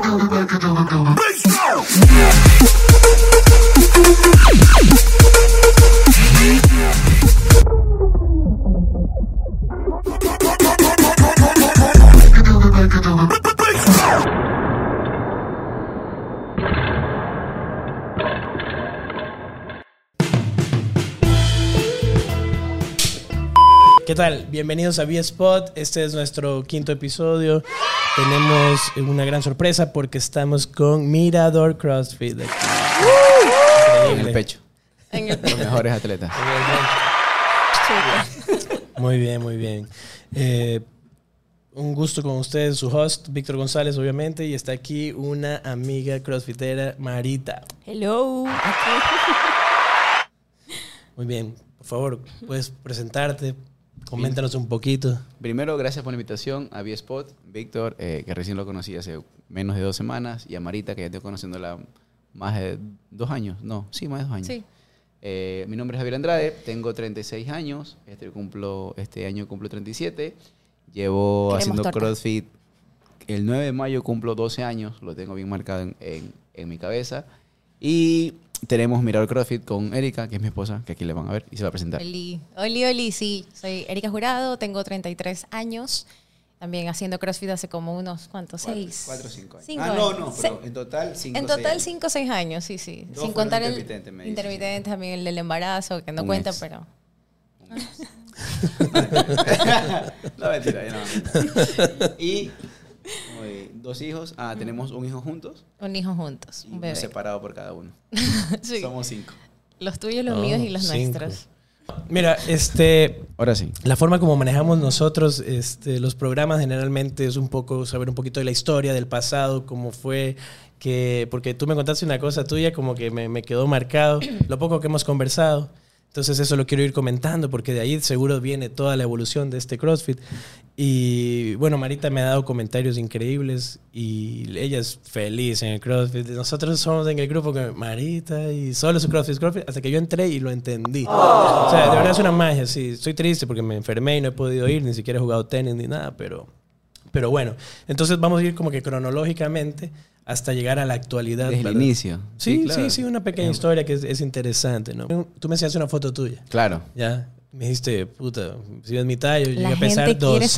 ¿Qué tal? Bienvenidos a V-Spot. Este es nuestro quinto episodio. Tenemos una gran sorpresa porque estamos con Mirador CrossFit. En Increíble. el pecho. En el Los mejores atletas. Muy bien, muy bien. Eh, un gusto con ustedes, su host, Víctor González, obviamente, y está aquí una amiga crossfitera, Marita. Hello. Muy bien, por favor, puedes presentarte, coméntanos un poquito. Primero, gracias por la invitación a V-Spot. Víctor, eh, que recién lo conocí hace menos de dos semanas, y a Marita, que ya estoy conociéndola más de dos años. No, sí, más de dos años. Sí. Eh, mi nombre es Javier Andrade, tengo 36 años, este, cumplo, este año cumplo 37, llevo Queremos haciendo torta. CrossFit, el 9 de mayo cumplo 12 años, lo tengo bien marcado en, en- en mi cabeza, y tenemos Mirador CrossFit con Erika, que es mi esposa, que aquí le van a ver y se va a presentar. Oli. Oli, Oli, sí. Soy Erika Jurado, tengo 33 años. También haciendo CrossFit hace como unos, ¿cuántos? Seis. 4 o 5 años. Cinco ah, no, años. no, pero en total 5 En total 5 o 6 años, sí, sí. Dos Sin contar el me intermitente, también el del embarazo, que no Un cuenta, ex. pero... no, mentira, ya no. Y dos hijos. Ah, tenemos un hijo juntos Un hijo juntos, y un uno bebé. separado por cada uno. Sí. Somos cinco. Los tuyos, los Oh, míos y los cinco. nuestros. Mira, este, Ahora sí. La forma como manejamos nosotros este, los programas generalmente es un poco saber un poquito de la historia, del pasado, cómo fue, que, porque tú me contaste una cosa tuya como que me, me quedó marcado, lo poco que hemos conversado. Entonces eso lo quiero ir comentando porque de ahí seguro viene toda la evolución de este CrossFit. Y bueno, Marita me ha dado comentarios increíbles y ella es feliz en el CrossFit. Nosotros somos en el grupo que Marita y solo su CrossFit, CrossFit, hasta que yo entré y lo entendí. O sea, de verdad es una magia, sí. Estoy triste porque me enfermé y no he podido ir, ni siquiera he jugado tenis ni nada, pero, pero bueno. Entonces vamos a ir como que cronológicamente hasta llegar a la actualidad. Desde el inicio. Sí, sí, claro. sí, una pequeña historia que es, es interesante, ¿no? Tú me enseñaste una foto tuya, Claro. ¿ya? Me dijiste, puta, si ves mi talla, yo llegué La a pesar gente 200 quiere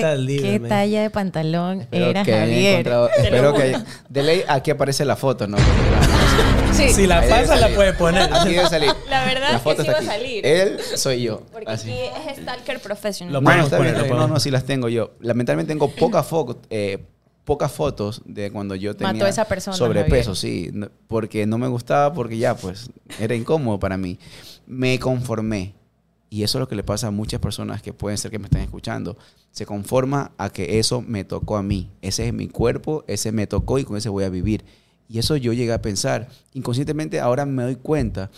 saber libras. qué talla de pantalón Espero era que Javier. encontrado- espero que haya- de ley aquí aparece la foto, ¿no? Sí. Si la Ahí pasa, la puede poner. Aquí debe salir. La verdad es que sí está va a aquí. salir. Él soy yo. Porque Así. aquí es Stalker Professional. Lo No, podemos está poner, bien, lo está bien. no, podemos. no, sí las tengo yo. Lamentablemente tengo pocas fotos, eh, pocas fotos de cuando yo tenía Mató a esa persona, sobrepeso, sí, no- porque no me gustaba, porque ya, pues, era incómodo para mí. Me conformé. Y eso es lo que le pasa a muchas personas que pueden ser que me estén escuchando. Se conforma a que eso me tocó a mí. Ese es mi cuerpo, ese me tocó y con ese voy a vivir. Y eso yo llegué a pensar. Inconscientemente ahora me doy cuenta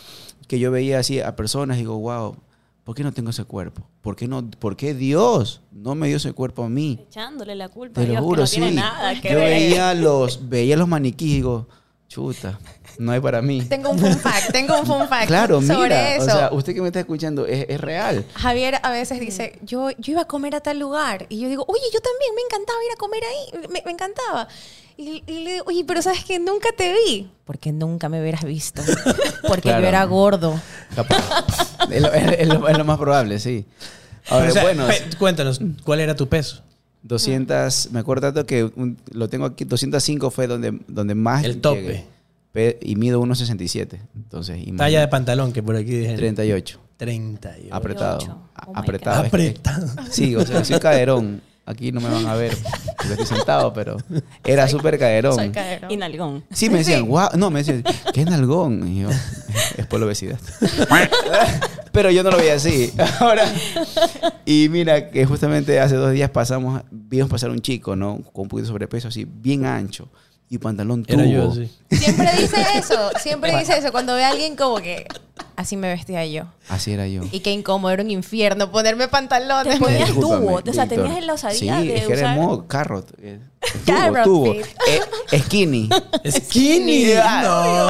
que yo veía así a personas y digo, wow, ¿por qué no tengo ese cuerpo? ¿Por qué, no, ¿Por qué Dios no me dio ese cuerpo a mí? Echándole la culpa Te a Dios, lo juro, que no sí. nada que yo ver. veía los, veía los maniquíes y digo, chuta, no hay para mí. Tengo un fun fact, tengo un fun fact Claro, sobre mira, eso. o sea, usted que me está escuchando es, es real. Javier a veces dice, yo, yo iba a comer a tal lugar. Y yo digo, oye, yo también, me encantaba ir a comer ahí, me, me encantaba. Y, y le digo, oye, pero ¿sabes que Nunca te vi. Porque nunca me hubieras visto. Porque Claro. yo era gordo. Capaz. es, lo, es- lo- es lo más probable, sí. Ahora, O sea, bueno, cuéntanos, ¿cuál era tu peso? 200, me acuerdo tanto que un- lo tengo aquí, 205 fue donde, donde más El tope. llegué. Y mido 1,67. Entonces, Talla de pantalón, que por aquí dijeron. 38. 38. Apretado. Oh apretado. Apretado. Sí, o sea, soy caderón. Aquí no me van a ver porque estoy sentado, pero era súper caderón. Soy caderón. Y nalgón. Sí, me decían, Sí. guau, no, me decían, qué nalgón. Y yo, es por la obesidad. Pero yo no lo veía así. Ahora, y mira que justamente hace dos días pasamos, vimos pasar un chico, ¿no? Con un poquito de sobrepeso, así, bien ancho. Y pantalón tubo. Era yo, sí. Siempre dice eso, siempre dice eso. Cuando ve a alguien como que así me vestía yo. Así era yo. Y qué incómodo, era un infierno ponerme pantalones. Te ponías tubo, o sea, tenías la osadía Sí, de es que era usar- en modo carrot. eh, Tubo, Carrot tubo. fit. Eh, skinny. Skinny. No.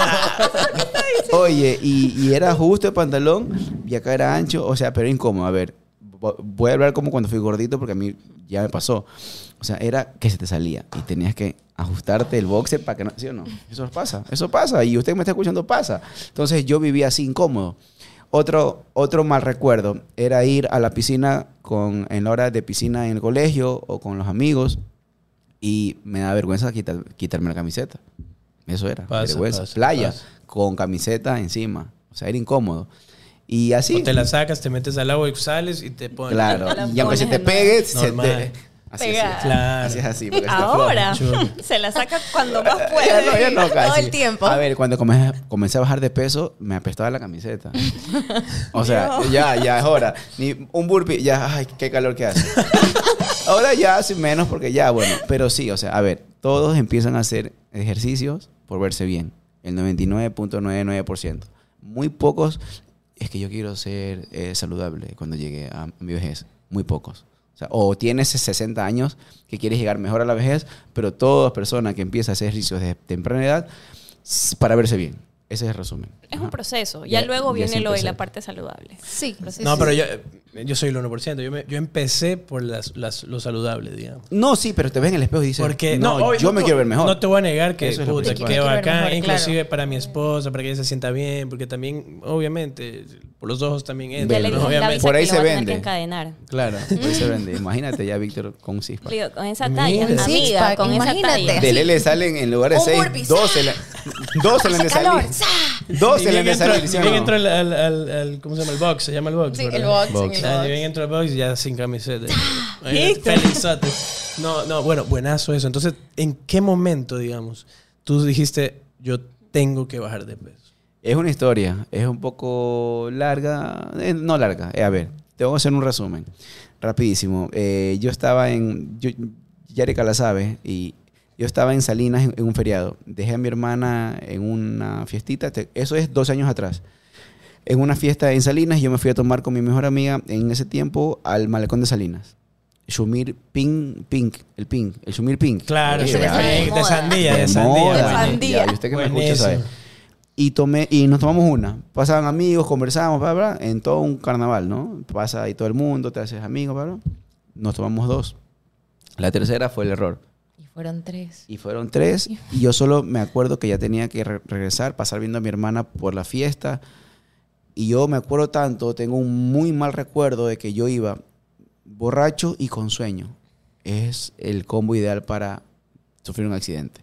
Oye, y, y era justo el pantalón y acá era ancho, o sea, pero incómodo. A ver, voy a hablar como cuando fui gordito porque a mí ya me pasó. O sea, era que se te salía y tenías que ajustarte el boxer para que no, ¿sí o no? Eso pasa, eso pasa y usted que me está escuchando pasa. Entonces yo vivía así incómodo. Otro, otro mal recuerdo era ir a la piscina con, en la hora de piscina en el colegio o con los amigos y me da vergüenza quitar- quitarme la camiseta. Eso era, Pasa, vergüenza. pasa, Playa pasa. con camiseta encima. O sea, era incómodo. Y así. O te la sacas, te metes al agua y sales y te pones. Claro. Y aunque se te pegue, se Normal. te. Así es. Claro. Así es así. Ahora se la saca cuando más Ya puede. no, ya no, Todo el tiempo. A ver, cuando comencé, comencé a bajar de peso, me apestaba la camiseta. O sea, ya, ya es hora. Ni un burpee, ya, ay, qué calor que hace. Ahora ya hace menos porque ya, bueno. Pero sí, o sea, a ver, todos empiezan a hacer ejercicios por verse bien. El 99.99%. Muy pocos, es que yo quiero ser eh, saludable cuando llegue a mi vejez. Muy pocos. O, tienes 60 años que quieres llegar mejor a la vejez, pero toda persona que empieza a hacer ejercicios de temprana edad para verse bien. Ese es el resumen. Es Ajá. un proceso. Ya, Ya- luego ya viene lo de la parte saludable. Sí. sí, No, sí. pero yo, yo soy el 1%. Yo, me- yo empecé por las, las- lo saludable, digamos. No, sí, pero te ves en el espejo y dices, Porque no, yo me quiero ver mejor. No te voy a negar que, Eso puta, que quiero mejor, inclusive claro. para mi esposa, para que ella se sienta bien, porque también, obviamente, por los ojos también entra, le obviamente. Por ahí se vende. encadenar. Claro, ahí se vende. Imagínate ya Víctor con un six Le digo, con esa talla, Mira. amiga, con esa talla. De Lele salen en lugar de Un seis, burpee, dos se le, le han de salir. Dos se le han bien de entro, al, al, al- al- ¿cómo se llama? El box, se llama el box, Sí, ¿verdad? el box, Box. en el box. ni bien entro al box y ya sin camiseta. ¿Listo? Felizote. No, no, bueno, buenazo eso. Entonces, ¿en qué momento, digamos, tú dijiste, yo tengo que bajar de peso? Es una historia, es un poco larga, eh, no larga, eh, a ver, te voy a hacer un resumen, rapidísimo. Eh, yo estaba en, yo, Yareka la sabe, y yo estaba en Salinas en, en un feriado. Dejé a mi hermana en una fiestita, eso es dos años atrás. En una fiesta en Salinas, yo me fui a tomar con mi mejor amiga en ese tiempo al malecón de Salinas. Shumir Pink, Pink, el Pink, el Shumir Pink. Claro, de fui de sandía, de de sandía. Sandía. Y usted que me escucha sabe. Y, tomé, y nos tomamos una. Pasaban amigos, conversábamos, bla, bla, en todo un carnaval, ¿no? Pasa ahí todo el mundo, te haces amigos, bla, bla. Nos tomamos dos. La tercera fue el error. Fueron tres. Y fueron tres. Y yo solo me acuerdo que ya tenía que re- regresar, pasar viendo a mi hermana por la fiesta. Y yo me acuerdo tanto, tengo un muy mal recuerdo de que yo iba borracho y con sueño. Es el combo ideal para sufrir un accidente.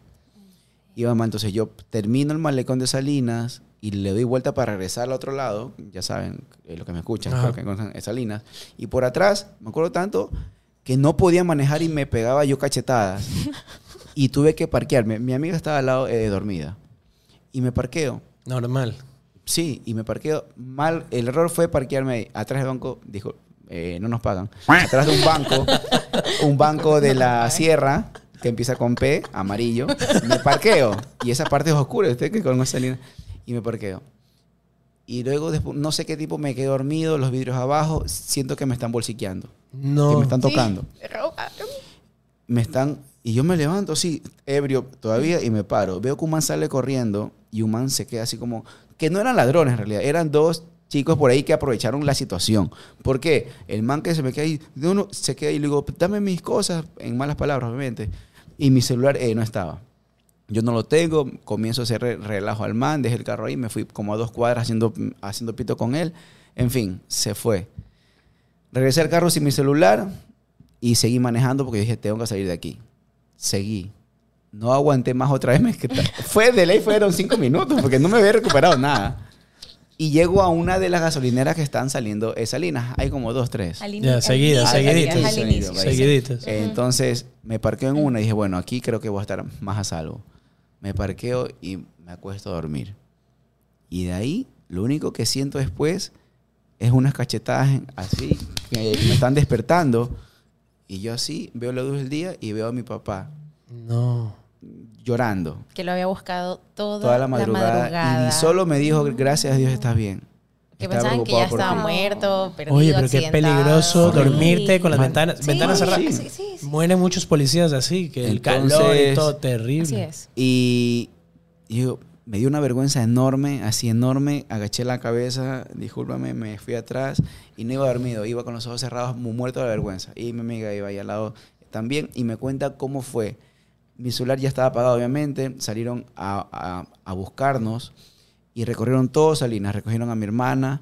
Iba mal, entonces yo termino el malecón de Salinas y le doy vuelta para regresar al otro lado. Ya saben, eh, lo que me escuchan, creo que conocen es Salinas. Y por atrás, me acuerdo tanto que no podía manejar y me pegaba yo cachetadas. y tuve que parquearme. Mi amiga estaba al lado eh, dormida. Y me parqueo. Normal. Sí, y me parqueo mal. El error fue parquearme ahí, atrás del banco. Dijo, eh, no nos pagan. Atrás de un banco, un banco de la sierra que empieza con P, amarillo. Me parqueo. Y esa parte es oscura, usted que con esa línea. Y me parqueo. Y luego, después, no sé qué tipo, me quedé dormido, los vidrios abajo. Siento que me están bolsiqueando, No. que me están Sí. tocando. Me están. Y yo me levanto así, ebrio todavía, y me paro. Veo que un man sale corriendo y un man se queda así como. Que no eran ladrones en realidad, eran dos chicos por ahí que aprovecharon la situación. ¿Por qué? El man que se me queda ahí, de uno se queda ahí y le digo, dame mis cosas, en malas palabras, obviamente. Y mi celular eh, no estaba. Yo no lo tengo, comienzo a hacer re- relajo al man, dejé el carro ahí, me fui como a dos cuadras haciendo, haciendo pito con él. En fin, se fue. Regresé al carro sin mi celular y seguí manejando porque dije, tengo que salir de aquí. Seguí. No aguanté más otra vez. Me, fue de ley, fueron cinco minutos porque no me había recuperado nada. Y llego a una de las gasolineras que están saliendo de Salinas. Hay como dos, tres. Al seguidas, seguiditas. Seguiditas. Entonces me parqueo en una y dije, bueno, aquí creo que voy a estar más a salvo. Me parqueo y me acuesto a dormir. Y de ahí, lo único que siento después es unas cachetadas así, que me están despertando. Y yo así veo la luz del día y veo a mi papá No. llorando Que lo había buscado toda, toda la madrugada. madrugada. Y solo me dijo, gracias a Dios estás bien. Que Estaba pensaban que ya estaba ti". muerto, perdido, Oye, pero qué peligroso dormirte con las ventanas, Sí, ventanas sí, cerradas. sí, sí, sí. Mueren muchos policías así, que el calor y todo terrible. Así es. Y, y yo me dio una vergüenza enorme, así enorme. Agaché la cabeza, discúlpame, me fui atrás y no iba dormido. Iba con los ojos cerrados, muy muerto de vergüenza. Y mi amiga iba ahí al lado también y me cuenta cómo fue. Mi celular ya estaba apagado, obviamente. Salieron a, a- a buscarnos y recorrieron todo Salinas. Recogieron a mi hermana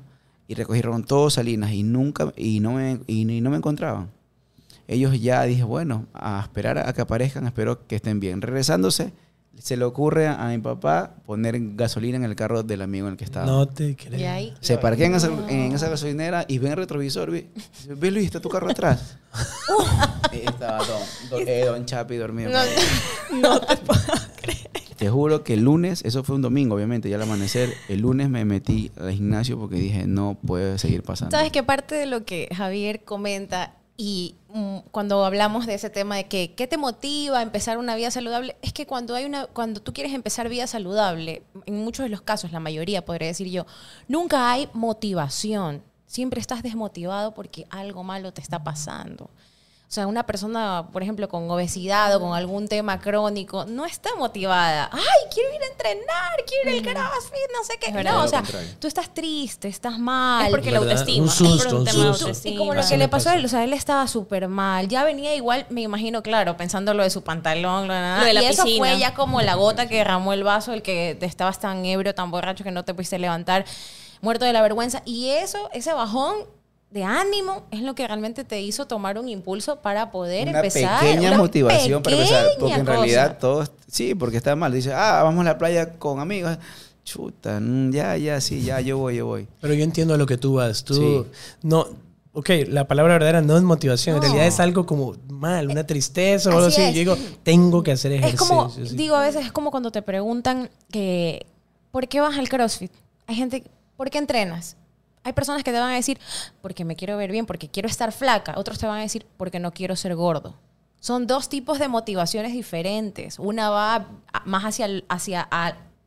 y recogieron todo Salinas y nunca y no me, y, y no me encontraban. Ellos ya dije, bueno, a esperar a que aparezcan, espero que estén bien. Regresándose, se le ocurre a, a mi papá poner gasolina en el carro del amigo en el que estaba. No te creo. Y ahí. Se parquean en esa, en esa gasolinera y ven el retrovisor. Ve, ve, Luis, está tu carro atrás. Y estaba don, don, eh, don Chapi dormido. No te puedo creer. Te juro que el lunes, eso fue un domingo, obviamente, ya al amanecer, el lunes me metí al gimnasio porque dije, no puede seguir pasando. Sabes que parte de lo que Javier comenta y mm, cuando hablamos de ese tema de que qué te motiva a empezar una vida saludable, es que cuando hay una cuando tú quieres empezar vida saludable, en muchos de los casos, la mayoría podría decir yo, nunca hay motivación. Siempre estás desmotivado porque algo malo te está pasando. O sea, una persona, por ejemplo, con obesidad o con algún tema crónico, no está motivada. Ay, quiero ir a entrenar, quiero ir al CrossFit, no sé qué. Es verdad. No, o sea, tú estás triste, estás mal. Es porque la ¿Verdad? autoestima. Un es por susto, un tema de susto. autoestima. Y como lo Así que le pasó a él, o sea, él estaba súper mal. Ya venía igual, me imagino, claro, pensando lo de su pantalón, lo de, nada. Lo de la y eso piscina. fue ya como la gota que derramó el vaso, el que te estabas tan ebrio, tan borracho que no te pudiste levantar, muerto de la vergüenza. Y eso, ese bajón de ánimo, es lo que realmente te hizo tomar un impulso para poder una empezar. pequeña Una motivación para empezar. Porque en cosa. realidad todos, sí, porque está mal. Dice, ah, vamos a la playa con amigos. Chuta, mm, ya, ya, sí, ya, yo voy, yo voy. Pero yo entiendo a lo que tú vas. Tú Sí. no. Ok, la palabra verdadera no es motivación. En realidad es algo como mal, una tristeza o algo Así así. es. Yo digo, tengo que hacer Es ejercicio. como, sí. digo, a veces es como cuando te preguntan que, ¿por qué vas al CrossFit? Hay gente, ¿por qué entrenas? Hay personas que te van a decir, porque me quiero ver bien, porque quiero estar flaca. Otros te van a decir, porque no quiero ser gordo. Son dos tipos de motivaciones diferentes. Una va más hacia, hacia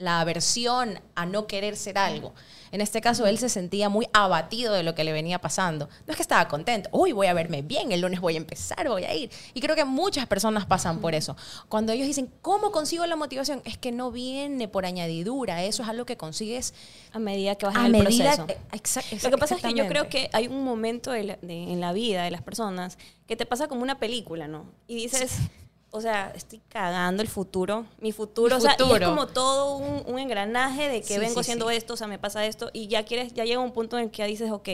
la aversión a no querer ser algo. En este caso, él se sentía muy abatido de lo que le venía pasando. No es que estaba contento. Uy, voy a verme bien, el lunes voy a empezar, voy a ir. Y creo que muchas personas pasan por eso. Cuando ellos dicen, ¿cómo consigo la motivación? Es que no viene por añadidura. Eso es algo que consigues A medida que vas a en el medida. proceso. exact- Lo que pasa es que yo creo que hay un momento de la- de- en la vida de las personas que te pasa como una película, ¿no? Y dices, o sea, estoy cagando el futuro, mi futuro, Mi o sea, y es como todo un, un engranaje de que Sí, vengo haciendo sí. esto, o sea, me pasa esto, y ya quieres, ya llega un punto en el que ya dices, ok,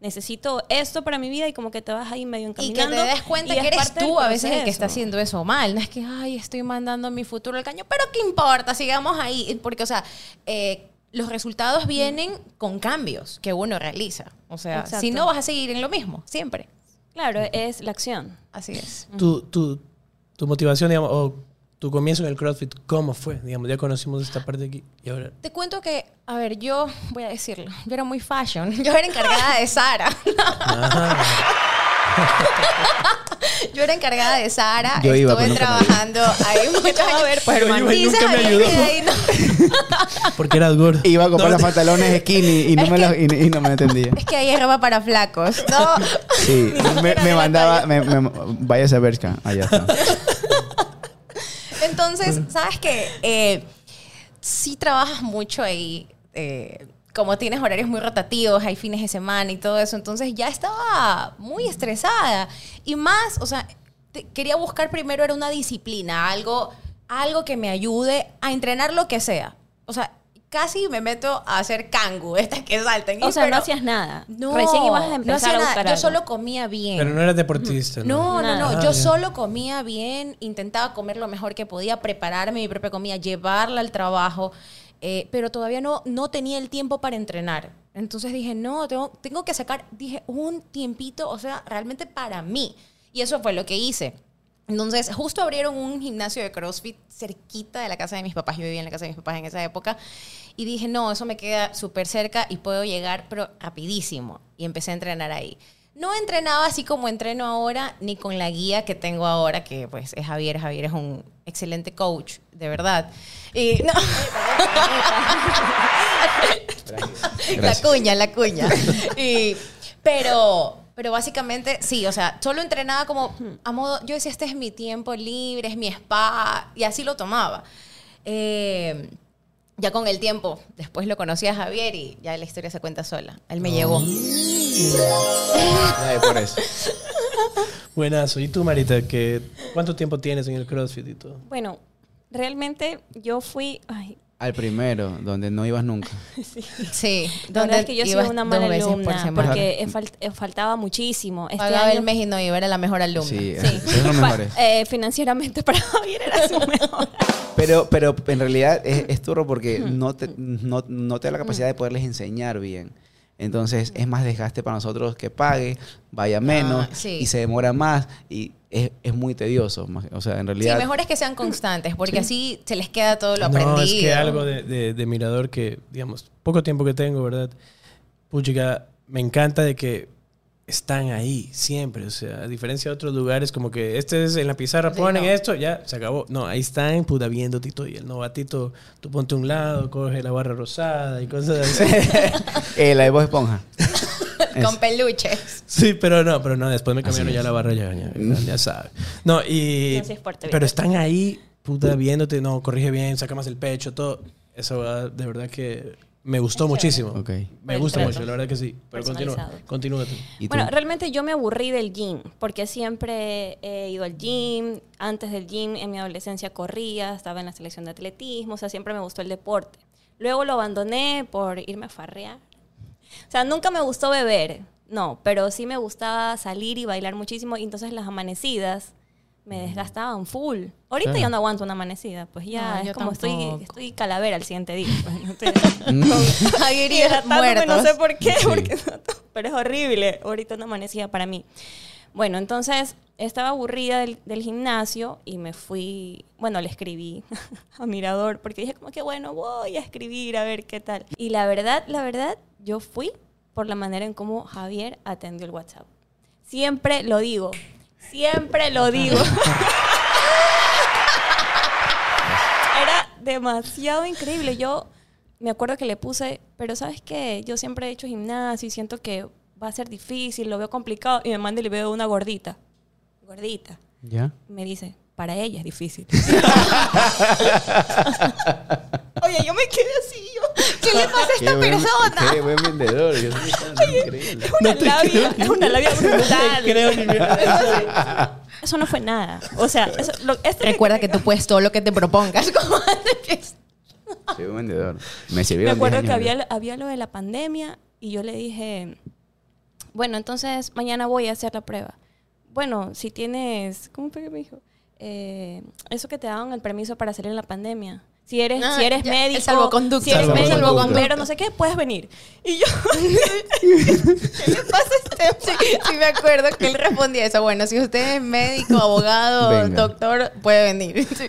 necesito esto para mi vida y como que te vas ahí medio Y encaminando. que te des cuenta y que es eres tú a veces el que está haciendo eso mal. No es que, ay, estoy mandando mi futuro al caño, pero ¿qué importa? Sigamos ahí. Porque, o sea, eh, los resultados vienen con cambios que uno realiza. O sea, Exacto. si no vas a seguir en lo mismo, siempre. Claro, es la acción. Así es. Tu, tu, tu motivación, digamos, o tu comienzo en el CrossFit, ¿cómo fue? Digamos, ya conocimos esta parte aquí y ahora. Te cuento que, a ver, yo voy a decirlo, yo era muy fashion. Yo era encargada de Sara. Yo era encargada de Sara. Yo iba, Estuve trabajando ahí muchos A ver, años. pues, Yo hermano. iba y Dice nunca me ayudó. que ahí no- Porque eras gordo. Iba a comprar No, los pantalones skinny y no, me, los- y, y no me entendía. Es que ahí es ropa para flacos. No. Sí, me, me mandaba, me, me, váyase a Bershka, allá está. Entonces, ¿sabes qué? Eh, sí trabajas mucho ahí. eh, como tienes horarios muy rotativos, hay fines de semana y todo eso. Entonces ya estaba muy estresada. Y más, o sea, te- quería buscar primero era una disciplina, algo, algo que me ayude a entrenar lo que sea. O sea, casi me meto a hacer kangu, estas que saltan. O sea, pero no hacías nada. no, Recién ibas a no empezar hacía a nada. Yo solo comía bien. Pero no eras deportista, ¿no? No, no, no. Yo Ah, solo comía bien, intentaba comer lo mejor que podía, prepararme mi propia comida, llevarla al trabajo, eh, pero todavía no, no tenía el tiempo para entrenar. Entonces dije, no, tengo, tengo que sacar, dije, un tiempito, o sea, realmente para mí. Y eso fue lo que hice. Entonces, justo abrieron un gimnasio de CrossFit cerquita de la casa de mis papás. Yo vivía en la casa de mis papás en esa época. Y dije, no, eso me queda súper cerca y puedo llegar, pero rapidísimo. Y empecé a entrenar ahí. No entrenaba así como entreno ahora, ni con la guía que tengo ahora, que pues es Javier. Javier es un excelente coach, de verdad. Y no. La cuña, la cuña. Y- pero, pero básicamente, sí, o sea, solo entrenaba como a modo, yo decía, este es mi tiempo libre, es mi spa, y así lo tomaba. Eh, ya con el tiempo, después lo conocí a Javier y ya la historia se cuenta sola. Él me llevó. Ay, por eso. Buenazo. ¿Y tú, Marita? Que, ¿Cuánto tiempo tienes en el CrossFit y todo? Bueno, realmente yo fui... Ay, Al primero, donde no ibas nunca. Sí. verdad es que yo soy una mala por alumna semana. porque fal- faltaba muchísimo. Este Pagaba el año- mes y no iba, era la mejor alumna. Sí, Sí. eh, financieramente para Javier era su mejor. Pero, pero en realidad es, es turro porque no te, no, no te da la capacidad de poderles enseñar bien. Entonces es más desgaste para nosotros que pague, vaya menos Ah, sí. y se demora más y es, es muy tedioso. O sea, en Sí, realidad... mejor es que sean constantes, porque así se les queda todo lo No, aprendido. es que algo de, de- de mirador que, digamos, poco tiempo que tengo, ¿verdad? Puchica, me encanta de que están ahí siempre. O sea, a diferencia de otros lugares, como que este es en la pizarra, Sí, ponen no. esto, ya se acabó. No, ahí están, puta, viendo Tito y el novatito. Tú ponte a un lado, coge la barra rosada y cosas así. Eh, la de Bob Esponja. Con peluches. Sí, pero no, pero no, después me cambiaron ya la barra, ya, ya, ya sabes. No, y... No, sí es fuerte, pero están ahí, puta, viéndote, no, corrige bien, saca más el pecho, todo. Eso de verdad que me gustó muchísimo. Ok. Me trato. mucho, la verdad que sí. Pero continúa, continúa. Bueno, realmente yo me aburrí del gym, porque siempre he ido al gym. Antes del gym, en mi adolescencia corría, estaba en la selección de atletismo, o sea, siempre me gustó el deporte. Luego lo abandoné por irme a farrear. O sea, nunca me gustó beber, no, pero sí me gustaba salir y bailar muchísimo, y entonces las amanecidas me desgastaban full. Ahorita Claro. ya no aguanto una amanecida, pues ya No, es yo como estoy, tampoco. estoy calavera al siguiente día. pues, no hidratándome, muertos. no sé por qué, Sí. porque pero es horrible. Ahorita no amanecía para mí. Bueno, entonces estaba aburrida del, del gimnasio y me fui, bueno, le escribí a Mirador porque dije como que bueno, voy a escribir a ver qué tal. Y la verdad, la verdad, yo fui por la manera en cómo Javier atendió el WhatsApp. Siempre lo digo, siempre lo digo. Era demasiado increíble. Yo me acuerdo que le puse, pero ¿sabes qué? Yo siempre he hecho gimnasio y siento que va a ser difícil, lo veo complicado. Y me manda y le veo una gordita. Gordita. ¿Ya? Me dice, para ella es difícil. Oye, yo me quedé así, yo. ¿Qué le pasa a esta buen- persona? Qué buen vendedor. Yo soy. Es una labia, es una labia brutal. creo ni Eso no fue nada. O sea, eso, lo, esto Recuerda que tú puedes todo lo que te propongas. como antes. Soy un vendedor. Me sirvió Me acuerdo que había, había lo de la pandemia y yo le dije, bueno, entonces mañana voy a hacer la prueba. Bueno, si tienes, ¿cómo fue que me dijo? Eh, eso que te daban el permiso para salir en la pandemia. Si eres, Ah, si eres ya, médico, el salvoconducto. si eres Salvoconducto. médico, bombero, no sé qué, puedes venir. Y yo, ¿qué le pasa a este? Sí, sí me acuerdo que él respondía eso. Bueno, si usted es médico, abogado, Venga. doctor, puede venir. Sí.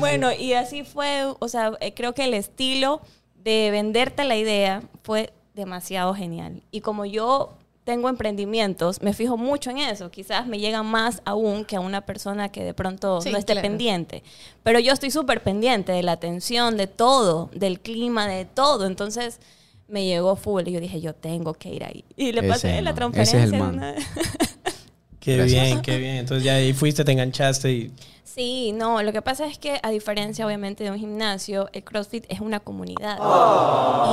Bueno, y así fue, o sea, eh, creo que el estilo de venderte la idea fue demasiado genial. Y como yo tengo emprendimientos, me fijo mucho en eso. Quizás me llega más aún que a una persona que de pronto Sí, no esté claro. pendiente. Pero yo estoy súper pendiente de la atención, de todo, del clima, de todo. Entonces me llegó full y yo dije, yo tengo que ir ahí. Y le Ese pasé la transferencia. Ese es el de man. Qué Gracias. bien, qué bien. Entonces ya ahí fuiste, te enganchaste y... Sí, no, lo que pasa es que a diferencia obviamente de un gimnasio, el CrossFit es una comunidad.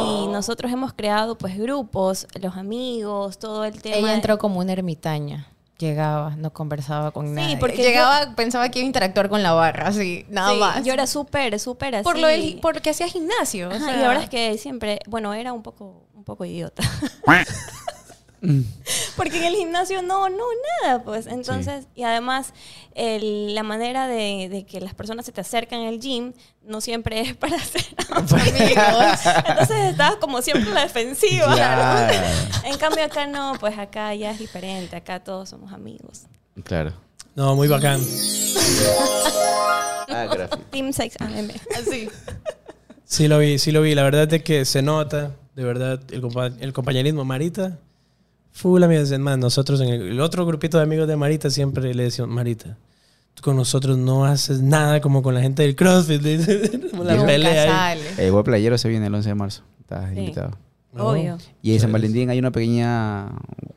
Y nosotros hemos creado pues grupos, los amigos, todo el tema. Ella entró como una ermitaña. Llegaba, no conversaba con Sí, nadie. porque llegaba, pensaba que iba a interactuar con la barra, así, nada Sí, más. Yo era súper, súper así. por lo del, porque hacía gimnasio. o Ajá, sea. y la verdad es que siempre, bueno, era un poco, un poco idiota. Porque en el gimnasio no, no, nada, pues. Entonces, y además, el- la manera de, de que las personas se te acercan al gym no siempre es para ser amigos. Entonces, estabas como siempre a la defensiva. Claro. En cambio, acá no, pues acá ya es diferente. Acá todos somos amigos. Claro. No, muy bacán. Ah, gracias. Team 6 AM. Así. Sí lo vi, sí lo vi. La verdad es que se nota, de verdad, el, compa- el compañerismo. Marita, full amigos. Es más, nosotros en el, el otro grupito de amigos de Marita siempre le decíamos, Marita, tú con nosotros no haces nada como con la gente del CrossFit. la Nunca pelea. El buen playero se viene el 11 de marzo. Estás Sí. invitado. No. Obvio. Y en San. Valentín hay una pequeña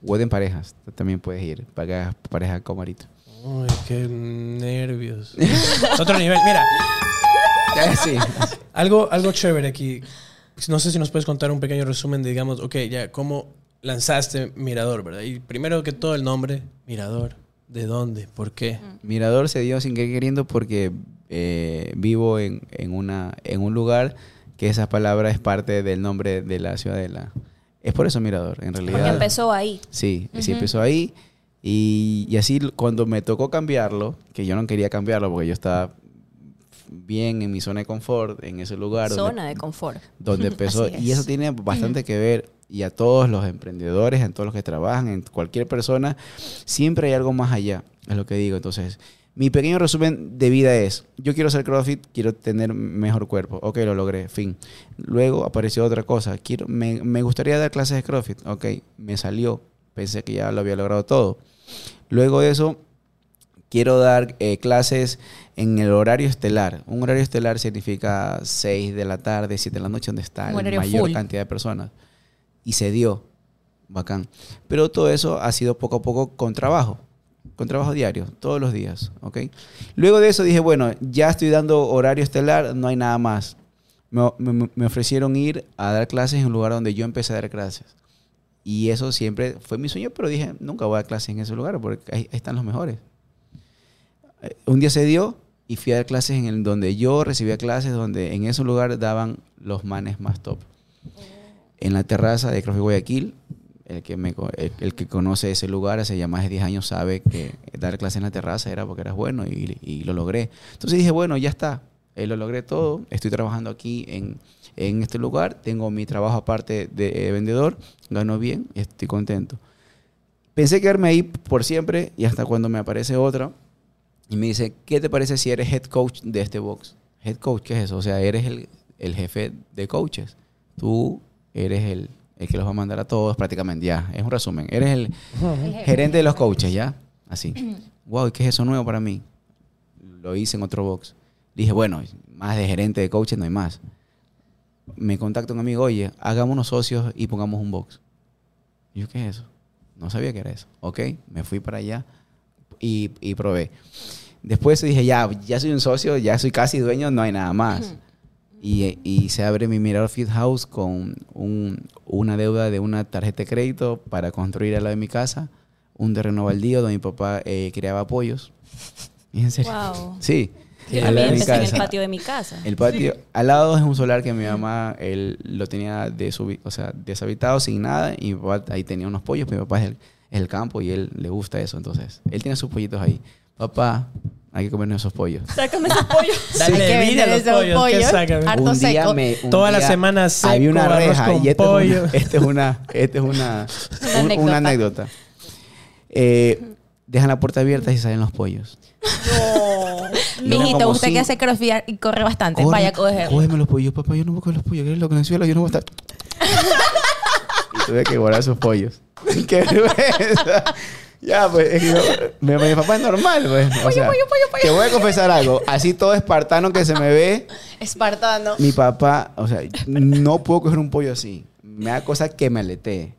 wedding parejas. Tú También puedes ir para que hagas pareja con Marito. Uy, qué nervios. Otro nivel. Mira, Así. Algo, algo chévere aquí. No sé si nos puedes contar un pequeño resumen de, digamos, ok, ya, cómo lanzaste Mirador, ¿verdad? Y primero que todo el nombre, Mirador. ¿De dónde? ¿Por qué? Mirador se dio sin querer queriendo porque eh, vivo en, en una, en un lugar que esa palabra es parte del nombre de la ciudadela. Es por eso Mirador, en realidad. Porque empezó ahí. Sí, sí empezó ahí. Y, y así cuando me tocó cambiarlo, que yo no quería cambiarlo porque yo estaba bien en mi zona de confort, en ese lugar. donde- Zona de confort. donde empezó. Y eso es. tiene bastante que ver. Y a todos los emprendedores, a todos los que trabajan, en cualquier persona, siempre hay algo más allá, es lo que digo. Entonces, mi pequeño resumen de vida es, yo quiero hacer CrossFit, quiero tener mejor cuerpo. Ok, lo logré, fin. Luego apareció otra cosa, quiero, me, me gustaría dar clases de CrossFit. Ok, me salió, pensé que ya lo había logrado todo. Luego de eso, quiero dar eh, clases en el horario estelar. Un horario estelar significa 6 de la tarde, 7 de la noche, donde está la mayor full. cantidad de personas. Y se dio. Bacán. Pero todo eso ha sido poco a poco con trabajo. Con trabajo diario, todos los días. ¿ok? Luego de eso dije, bueno, ya estoy dando horario estelar, no hay nada más. Me, me- ofrecieron ir a dar clases en un lugar donde yo empecé a dar clases. Y eso siempre fue mi sueño, pero dije, nunca voy a dar clases en ese lugar porque ahí, están los mejores. Eh, Un día se dio y fui a dar clases en el donde yo recibía clases, donde en ese lugar daban los manes más top. En la terraza de CrossFit Guayaquil, el que, me, el, el que conoce ese lugar hace ya más de 10 años sabe que dar clases en la terraza era porque eras bueno y, y lo logré. Entonces dije, bueno, ya está, eh, lo logré todo, estoy trabajando aquí en, en este lugar, tengo mi trabajo aparte de eh, vendedor, gano bien y estoy contento. Pensé quedarme ahí por siempre y hasta cuando me aparece otra y me dice, ¿qué te parece si eres head coach de este box? Head coach, ¿qué es eso? O sea, eres el, el jefe de coaches. Tú eres el, el que los va a mandar a todos prácticamente, ya. Es un resumen. Eres el gerente de los coaches, ¿ya? Así. wow, ¿y qué es eso nuevo para mí? Lo hice en otro box. Dije, bueno, más de gerente de coaches no hay más. Me contacta un amigo, oye, hagámonos socios y pongamos un box. Y yo, ¿qué es eso? No sabía que era eso. Ok, me fui para allá y, y probé. Después dije, ya, ya soy un socio, ya soy casi dueño, no hay nada más. Y, y se abre mi Mirador Fit House con un- una deuda de una tarjeta de crédito para construir al lado de mi casa, un terreno baldío donde mi papá eh, criaba pollos. Y en serio. Wow. Sí. Yo al lado de mi empecé en el casa. patio de mi casa. El patio, al lado es un solar que mi mamá él lo tenía desubi- o sea, deshabitado, sin nada, y mi papá ahí tenía unos pollos, mi papá es el, es el campo y él le gusta eso, entonces él tiene sus pollitos ahí. Papá, hay que comernos esos pollos. Sácame esos pollos. Dale Hay que vida a los vender esos pollos. ¿Qué pollos. Harto un día seco. me un Toda la día semana seco, había una reja y esta pollo. es una, esta es una, esta es una, Una un- anécdota. una anécdota. Eh, dejan la puerta abierta y salen los pollos. Luego Mijito, usted cinco- que hace crossfit y corre bastante, Corre, vaya a coger. Cógeme los pollos, papá. Yo no voy a coger los pollos. ¿Qué es lo que en el suelo? Yo no voy a estar. y tuve que guardar sus pollos. ¡Qué vergüenza! Ya, pues, es que yo- mi, mi papá es normal, pues. O sea, pollo, pollo, pollo. Te voy a confesar algo. Así todo espartano que se me ve, Espartano. mi papá, o sea, no puedo coger un pollo así. Me da cosa que me aletee.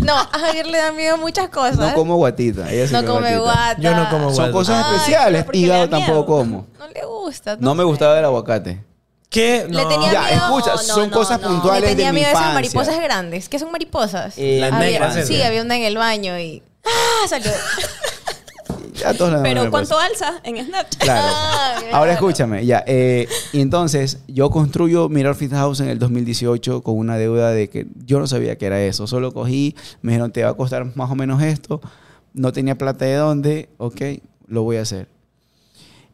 No, a Javier le da miedo muchas cosas. No como guatita. ella sí No come guata. Yo no como Son guata. cosas Ay, especiales. pero ¿por qué le Hígado tampoco como. No le gusta. No me gustaba el aguacate. ¿Qué? Le tenía Ya, miedo. escucha, no, son no, cosas no. Le puntuales tenía de mi miedo a esas infancia. mariposas grandes. ¿Qué son mariposas? Eh, Las negras. Sí, había una en el baño y... ¡Ah! Salió. Ya todos la Pero ¿cuánto pasa. alza en Snapchat? Claro. Ah, claro. Ahora escúchame, ya. eh, y entonces, yo construyo Mirador Fit House en el 2018 con una deuda de que yo no sabía que era eso. Solo cogí, me dijeron, te va a costar más o menos esto. No tenía plata de dónde, ok, lo voy a hacer.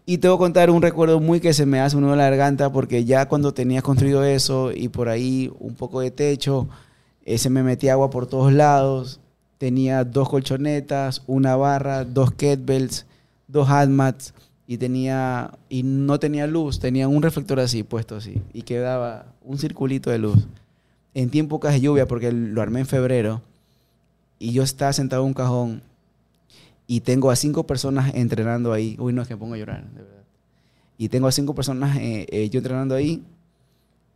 Y te voy a contar un recuerdo muy que se me hace un nudo en la garganta porque ya cuando tenía construido eso y por ahí un poco de techo, eh, se me metía agua por todos lados. Tenía dos colchonetas, una barra, dos kettlebells, dos hatmats y tenía y no tenía luz, tenía un reflector así puesto así y quedaba un circulito de luz. En tiempo de lluvia porque lo armé en febrero y yo estaba sentado en un cajón y tengo a cinco personas entrenando ahí. Uy, no es que me pongo a llorar, de verdad. Y tengo a cinco personas eh, eh, yo entrenando ahí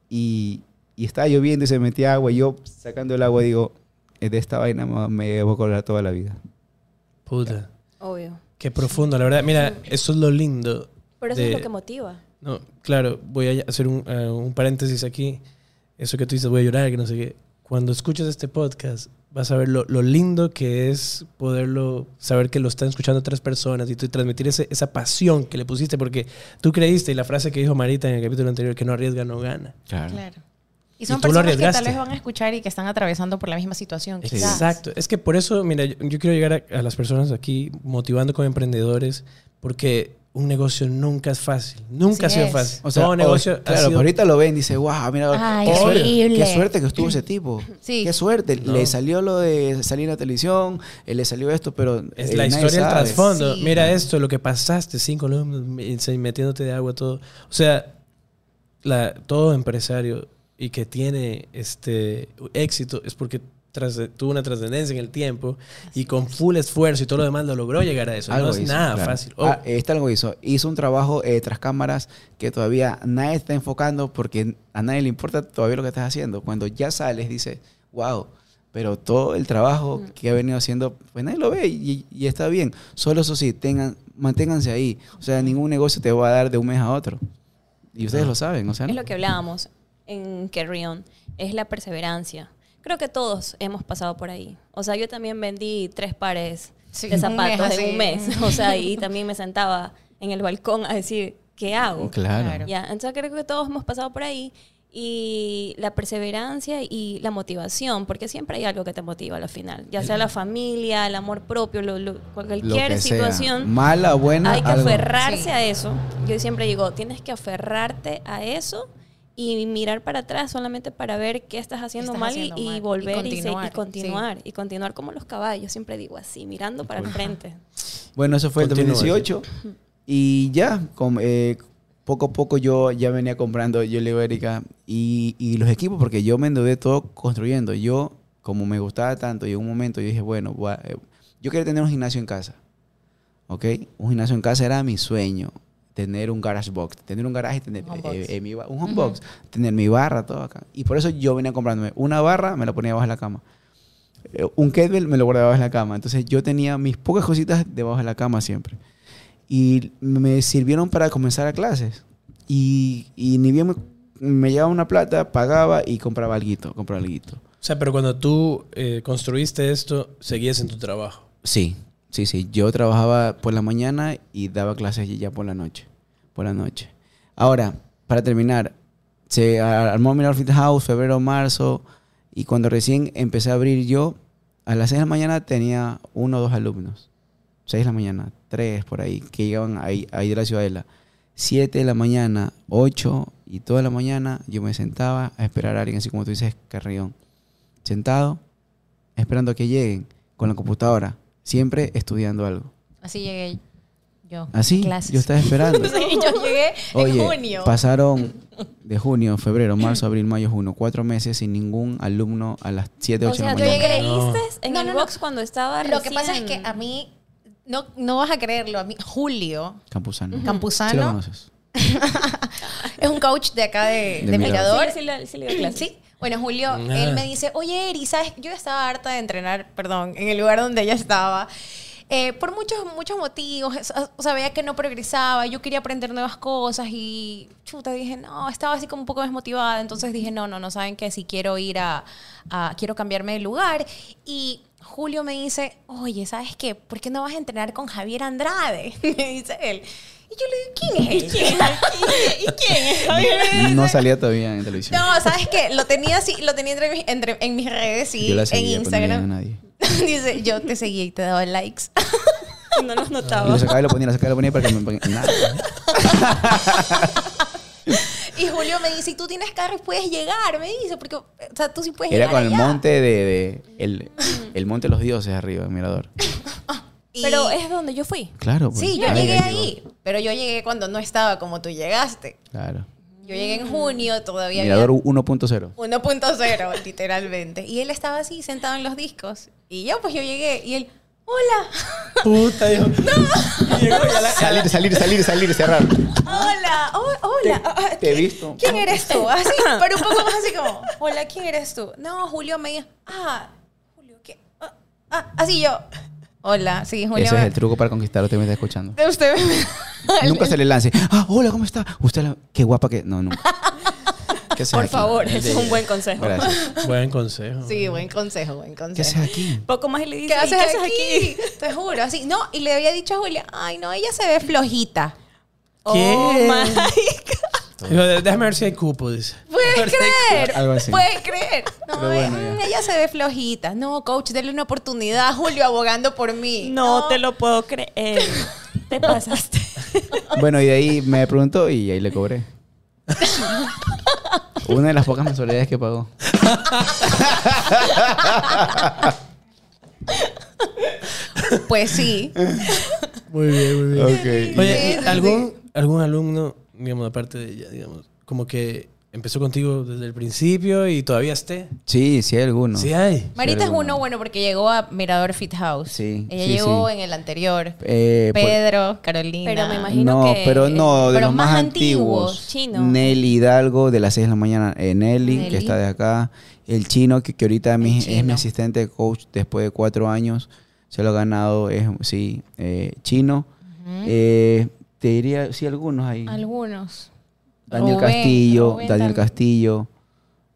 y, y estaba lloviendo y se metía agua y yo sacando el agua digo, "Eh, de esta vaina me, voy a acordar toda la vida. Puta. Obvio. Qué profundo, la verdad. Mira, eso es lo lindo. Pero eso de- es lo que motiva. No, claro, voy a hacer un, eh, un paréntesis aquí. Eso que tú dices, voy a llorar, que no sé qué. Cuando escuches este podcast, vas a ver lo, lo lindo que es poderlo, saber que lo están escuchando otras personas y tú transmitir ese- esa pasión que le pusiste, porque tú creíste, y la frase que dijo Marita en el capítulo anterior, que no arriesga, no gana. Claro. Claro. Y Y son personas que tal vez van a escuchar y que están atravesando por la misma situación. Sí. quizás. Exacto. Es que por eso, mira, yo, yo quiero llegar a, a las personas aquí motivando como emprendedores, porque un negocio nunca es fácil. Nunca Así ha sido es. fácil. O sea, Todo negocio ha claro, sido- pero ahorita lo ven y dice, wow, mira, Ay, qué, suerte, horrible. qué suerte que estuvo ese tipo. Sí. Qué suerte. No. Le salió lo de salir en la televisión, eh, le salió esto, pero Es eh, la historia del trasfondo. Sí. Mira esto, lo que pasaste, cinco alumnos metiéndote de agua, todo. O sea, la, todo empresario y que tiene este éxito es porque tuvo una trascendencia en el tiempo y con full esfuerzo y todo lo demás lo logró llegar a eso. no es hizo, nada claro. fácil. Oh, Ah, este algo hizo. Hizo un trabajo eh, tras cámaras que todavía nadie está enfocando porque a nadie le importa todavía lo que estás haciendo. Cuando ya sales, dice, wow. Pero todo el trabajo que ha venido haciendo, pues nadie lo ve y, y está bien. Solo eso sí, tengan, manténganse ahí. O sea, ningún negocio te va a dar de un mes a otro. Y ustedes lo saben, o sea. Es lo que hablábamos en Carry On, es la perseverancia. Creo que todos hemos pasado por ahí. O sea, yo también vendí tres pares Sí, de zapatos en un mes. O sea, y también me sentaba en el balcón a decir, ¿qué hago? Claro. Claro. Ya, entonces creo que todos hemos pasado por ahí. Y la perseverancia y la motivación, porque siempre hay algo que te motiva al final, ya sea la familia, el amor propio, lo- lo- Lo cualquier sea. situación. Mala, buena, Hay que algo. aferrarse Sí. a eso. Yo siempre digo, tienes que aferrarte a eso y mirar para atrás solamente para ver qué estás haciendo estás mal haciendo y, y mal. Y volver y, se- y continuar, continuar. Y continuar como los caballos, siempre digo así, mirando para el frente. Bueno, eso fue el Continúa, 2018. Y ya, com- eh, poco a poco yo ya venía comprando, yo le digo a Erika, y, y los equipos, porque yo me endeudé todo construyendo. Yo, como me gustaba tanto, y en un momento yo dije, bueno, voy a- eh, yo quería tener un gimnasio en casa. ¿Ok? Un gimnasio en casa era mi sueño. Tener un garage box, tener un garaje y tener Un homebox. eh, eh, mi ba- un home box, tener mi barra, todo acá. Y por eso yo venía comprándome una barra, me la ponía debajo de la cama. Eh, un kettlebell me lo guardaba debajo de la cama. Entonces yo tenía mis pocas cositas debajo de la cama siempre. Y me sirvieron para comenzar a clases. Y, y ni bien me, me llevaba una plata, pagaba y compraba algo, compraba algo. O sea, pero cuando tú eh, construiste esto, seguías en tu trabajo. Sí, sí, sí. Yo trabajaba por la mañana y daba clases ya por la noche. Por la noche. Ahora, para terminar, se armó Mirador Fit House, febrero, marzo. Y cuando recién empecé a abrir yo, a las 6 de la mañana tenía uno o dos alumnos. 6 de la mañana, tres por ahí, que llegaban ahí, ahí de la ciudadela. 7 de la mañana, 8 y toda la mañana yo me sentaba a esperar a alguien, así como tú dices, Carrión. Sentado, esperando a que lleguen con la computadora, siempre estudiando algo. Así llegué yo. Así, Clases. yo estaba esperando. Sí, yo llegué Oye, en junio. pasaron de junio, febrero, marzo, abril, mayo, junio, cuatro meses sin ningún alumno a las 7, O 8 sea, de tú la mañana. creíste en No, el no, no. box cuando estaba Lo que pasa es que recién- a mí, no, no vas a creerlo, a mí, Julio Campuzano. Campuzano Sí lo conoces. es un coach de acá de, De de Mirador. Mirador. Sí, sí, le- sí le dio clases. Sí. Bueno, Julio, Ah. él me dice, oye, Eri, ¿sabes? Yo estaba harta de entrenar, perdón, en el lugar donde ella estaba. eh, por muchos, muchos motivos, es- o sea, veía que no progresaba, yo quería aprender nuevas cosas y, chuta, dije, no, estaba así como un poco desmotivada, entonces dije, no, no, no, saben que si quiero ir a, a- quiero cambiarme de lugar y Julio me dice, oye, ¿sabes qué? ¿Por qué no vas a entrenar con Javier Andrade? me dice él. Y yo le digo, ¿quién es él? ¿Y quién es Javier? No salía todavía en televisión. No, ¿sabes qué? Lo tenía así, lo tenía entre, mis- entre- en mis redes y Yo la en seguía, pero no Instagram. nadie. Dice, yo te seguía y te daba likes. No los Y notaba. lo sacaba y lo ponía, lo sacaba y lo ponía para que me pongan nada. y Julio me dice, y tú tienes carro y puedes llegar, me dice, porque, o sea, tú sí puedes Era llegar con el allá. monte de, de- el, el monte de los dioses arriba, el mirador. Y- Pero es donde yo fui. Claro, pues. Sí, yo llegué llegó. ahí, pero yo llegué cuando no estaba como tú llegaste. Claro. Yo llegué en junio, todavía Mirador había 1.0. 1.0, literalmente. Y él estaba así, sentado en los discos. Y yo, pues yo llegué, y él, hola, Puta, Dios. Y llegó y a la- Salir, salir, salir, salir, cerrar. hola, oh, hola. ah, ah, Te he visto. ¿Quién eres tú? Así, pero un poco más así como, hola, ¿quién eres tú? No, Julio me dijo, ah, Julio, ¿qué? Ah, ah, así yo, Hola, sí, Julia. Ese es el truco para conquistar usted me está escuchando. Usted Nunca se le lance. Ah, hola, ¿cómo está? Usted, la- qué guapa que. No, nunca. ¿Qué Por aquí? favor, es un buen consejo. Gracias. Buen consejo. Sí, buen consejo, buen ¿Qué consejo. haces aquí? Poco más y le dice, ¿Qué "¿Y haces aquí? Te juro, así. No, y le había dicho a Julia, ay, no, ella se ve flojita. ¿Qué? Oh my God. Déjame ver si hay cupo, dice. ¿Puedes creer? Algo así. ¿Puedes creer? No, bueno, eh, ella se ve flojita. No, coach, denle una oportunidad a Julio abogando por mí. No, te lo puedo creer. Te pasaste. Bueno, y de ahí me preguntó y ahí le cobré. Una de las pocas mensualidades que pagó. Pues sí. Muy bien, muy bien. Oye, Sí, ¿y sí, ¿algún, algún alumno, digamos, aparte de ella, digamos, como que empezó contigo desde el principio y todavía esté? Sí, sí hay algunos. Sí hay. Marita es alguno. uno bueno porque llegó a Mirador Fit House. Sí, Ella sí, llegó sí. en el anterior. Eh, pues- Pedro, Carolina. Pero me imagino no, que- pero no, de pero los más, más antiguos. antiguos, chino. Nelly Hidalgo, de las 6 de la mañana. eh, Nelly, Nelly. que está de acá. El chino, que, que ahorita mi- es mi asistente de coach después de cuatro años. Se lo ha ganado, es, sí, eh, chino. Eh, te diría, sí, algunos ahí. Algunos. Daniel Rubén, Castillo, Rubén Daniel también. Castillo.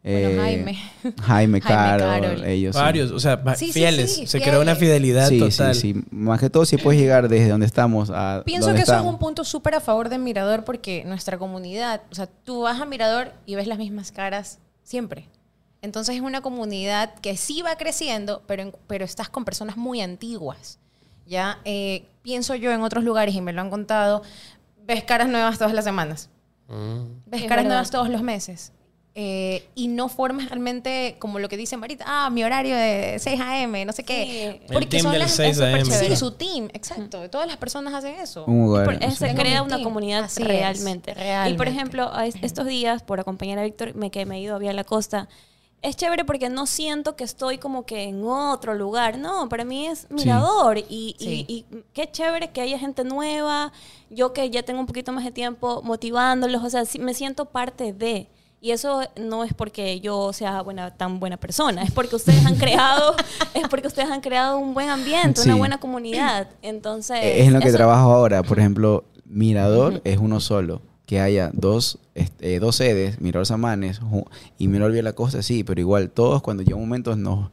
Bueno, eh, Jaime. Jaime Caro, Carol. ellos. sí. Varios, o sea, va- Sí, sí, fieles. sí, Se creó una fidelidad Sí, total. sí, sí. Más que todo, si puedes llegar desde donde estamos a Pienso donde que eso es un punto súper a favor de Mirador porque nuestra comunidad, o sea, tú vas a Mirador y ves las mismas caras siempre. Entonces es una comunidad que sí va creciendo, pero, pero estás con personas muy antiguas. Ya Eh, pienso yo en otros lugares y me lo han contado, ves caras nuevas todas las semanas, Mm. ves Es caras verdad. nuevas todos los meses. Eh, y no formas realmente como lo que dice Marita, ah, mi horario de 6 a.m., no sé qué. Sí. El Porque team son las 6 es súper a.m., chévere. sí. Su team, exacto. Todas las personas hacen eso. Un lugar. Por- sí. se crea mi una team. comunidad Así es, realmente. Y por realmente. ejemplo, es- estos días, por acompañar a Víctor, me, que me he ido a Vía la Costa, es chévere porque no siento que estoy como que en otro lugar. No, para mí es mirador. Y, y- Sí. y qué chévere que haya gente nueva. Yo que ya tengo un poquito más de tiempo motivándolos. O sea, sí, me siento parte de. Y eso no es porque yo sea buena, tan buena persona, es porque ustedes han creado, es porque ustedes han creado un buen ambiente, Sí. una buena comunidad. Entonces, Es en lo que eso- trabajo ahora. Por ejemplo, Mirador es uno solo. Que haya dos, este, dos sedes, Mirador Samanes y Mirador Vía la Costa, sí, pero igual todos cuando llega un momento nos,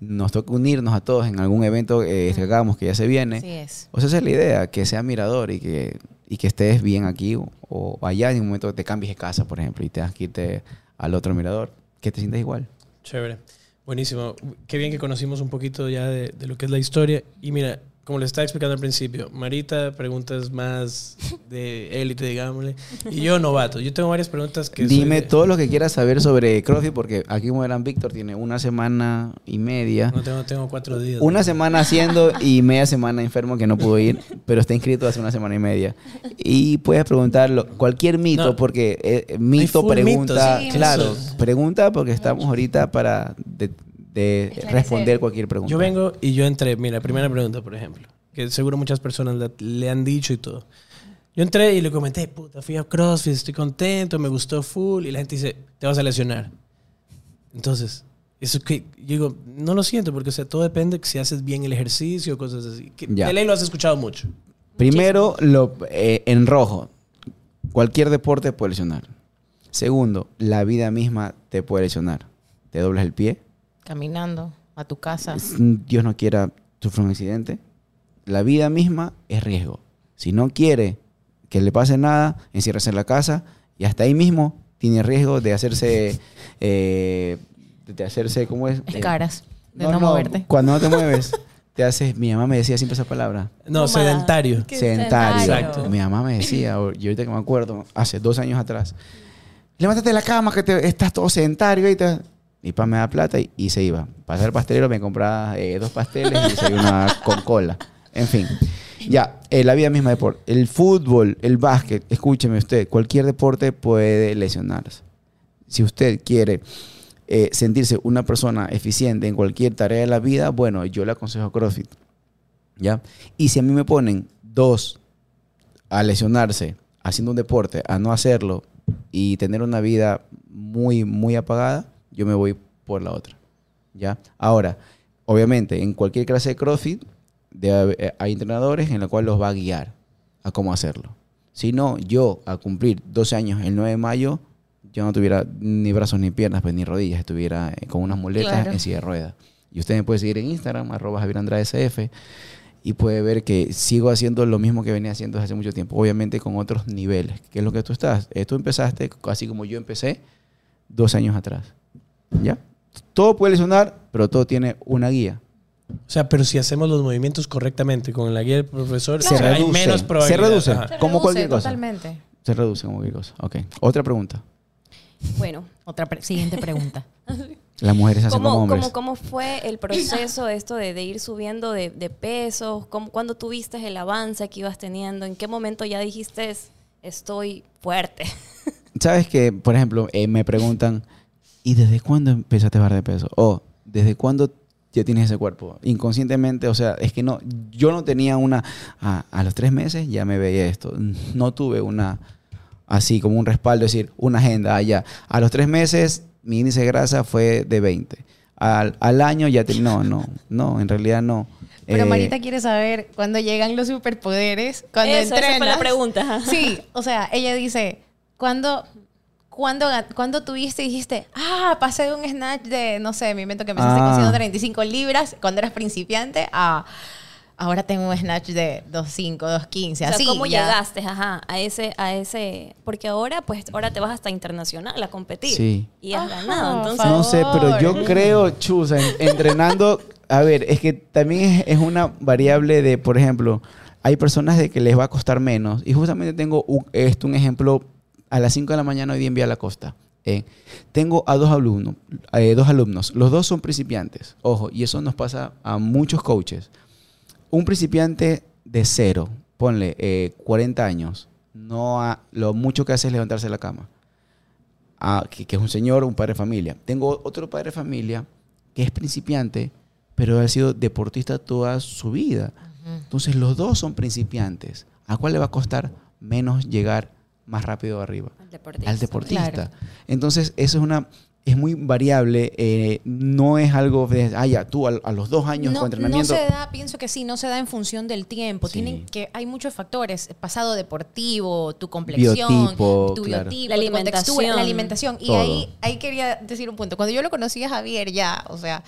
nos toca unirnos a todos en algún evento eh, que hagamos que ya se viene. Así es. O sea, esa es la idea, que sea Mirador y que, y que estés bien aquí o, o allá en un momento que te cambies de casa, por ejemplo, y tengas que irte al otro Mirador, que te sientas igual. Chévere. Buenísimo. Qué bien que conocimos un poquito ya de, de lo que es la historia. Y mira, como les estaba explicando al principio, Marita, preguntas más de élite, digámosle. Y yo, novato. Yo tengo varias preguntas que... soy Dime de- todo lo que quieras saber sobre CrossFit, porque aquí como verán, Víctor tiene una semana y media. No tengo, tengo cuatro días. Una semana haciendo y media semana enfermo que no pudo ir, pero está inscrito hace una semana y media. Y puedes preguntarlo, cualquier mito, No. porque eh, mito full pregunta. Sí, claro, pregunta porque estamos ahorita para de- de Esclarecer. responder cualquier pregunta. Yo vengo y yo entré. Mira, primera pregunta, por ejemplo. Que seguro muchas personas le, le han dicho y todo. Yo entré y le comenté, puta, fui a CrossFit, estoy contento, me gustó full. Y la gente dice, te vas a lesionar. Entonces, eso que yo digo, no lo siento, porque o sea, todo depende si haces bien el ejercicio, cosas así. Que Ya. De ley lo has escuchado mucho. Primero, lo, eh, en rojo, cualquier deporte puede lesionar. Segundo, la vida misma te puede lesionar. Te doblas el pie, Caminando a tu casa. Dios no quiera sufrir un accidente. La vida misma es riesgo. Si no quiere que le pase nada, enciérrese en la casa y hasta ahí mismo tiene riesgo de hacerse, eh, de hacerse, ¿cómo es? Eh, Caras. De no, moverte. Cuando no te mueves, te haces, mi mamá me decía siempre esa palabra, No, sedentario. Sedentario. Exacto. Mi mamá me decía, yo ahorita que me acuerdo, hace dos años atrás, levántate de la cama que te, estás todo sedentario y te... Mi papá me da plata y, y se iba. Para ser pastelero me compraba eh, dos pasteles y desayunaba con cola. En fin. Ya, eh, la vida misma de deporte. El fútbol, el básquet, escúcheme usted, cualquier deporte puede lesionarse. Si usted quiere eh, sentirse una persona eficiente en cualquier tarea de la vida, bueno, yo le aconsejo CrossFit. ¿Ya? Y si a mí me ponen dos a lesionarse haciendo un deporte, a no hacerlo y tener una vida muy, muy apagada, yo me voy por la otra. ¿Ya? Ahora, obviamente, en cualquier clase de CrossFit, eh, hay entrenadores en los cuales los va a guiar a cómo hacerlo. Si no, yo a cumplir 12 años el 9 de mayo, yo no tuviera ni brazos ni piernas, pues, ni rodillas, estuviera eh, con unas muletas Claro. en silla de ruedas. Y usted me puede seguir en Instagram, arroba Javier Andrade SF, y puede ver que sigo haciendo lo mismo que venía haciendo desde hace mucho tiempo, obviamente con otros niveles, que es lo que tú estás. Eh, tú empezaste, así como yo empecé, dos años atrás. ¿Ya? Todo puede lesionar, pero todo tiene una guía. O sea, pero si hacemos los movimientos correctamente con la guía del profesor, Se hay reduce. menos Se probabilidad. reduce. Ajá. Se Como reduce cualquier cosa. Totalmente. Se reduce como cualquier cosa. Ok. Otra pregunta. Bueno, Otra pre- siguiente pregunta. Las mujeres hacen como ¿cómo, hombres. cómo, cómo fue el proceso de esto de, de ir subiendo de, de pesos? ¿Cómo, ¿Cuándo tuviste el avance que ibas teniendo? ¿En qué momento ya dijiste, estoy fuerte? Sabes que, por ejemplo, eh, me preguntan, ¿y desde cuándo empezaste a bajar de peso? O, ¿desde cuándo ya tienes ese cuerpo? Inconscientemente, o sea, es que no, yo no tenía una, a, a los tres meses ya me veía esto. No tuve una, así como un respaldo, es decir, una agenda allá. A los tres meses mi índice de grasa fue de 20. Al, al año ya te, no, no, no, en realidad no. Pero Eh, Marita quiere saber cuándo llegan los superpoderes, cuando Eso, esa fue entrenas. la pregunta. Sí, o sea, ella dice, ¿cuándo, cuándo, cuándo tuviste y dijiste, ah, pasé de un snatch de, no sé, me invento que empezaste Ah. con 135 libras cuando eras principiante a ahora tengo un snatch de 2.5, 2.15, O sea, así. ¿cómo ya. llegaste ajá, a ese, a ese? Porque ahora, pues, ahora te vas hasta internacional a competir. Sí. Y has Ajá, ganado. Entonces, No sé, pero yo creo, Chusa, en- entrenando, a ver, es que también es, es una variable de, por ejemplo, hay personas de que les va a costar menos. Y justamente tengo un, esto, un ejemplo, a las 5 de la mañana hoy día en Vía La Costa. eh, tengo a dos alumnos, eh, dos alumnos, los dos son principiantes, ojo, y eso nos pasa a muchos coaches. Un principiante de cero, ponle eh, 40 años, no lo mucho que hace es levantarse de la cama a- que, que es un señor, un padre de familia. Tengo otro padre de familia que es principiante, pero ha sido deportista toda su vida. Entonces los dos son principiantes. ¿A cuál le va a costar menos llegar más rápido arriba? al deportista. Al deportista. Claro. Entonces eso es una es muy variable. eh, no es algo de, ah, ya, tú a, a los dos años No, con no entrenamiento. se da, pienso que sí, no se da en función del tiempo. Sí. Tienen que, hay muchos factores, pasado deportivo, tu complexión, Biotipo, tu claro. biotipo, La tu contextura, la alimentación. alimentación. Y Todo. ahí, ahí quería decir un punto. Cuando yo lo conocí a Javier ya, o sea,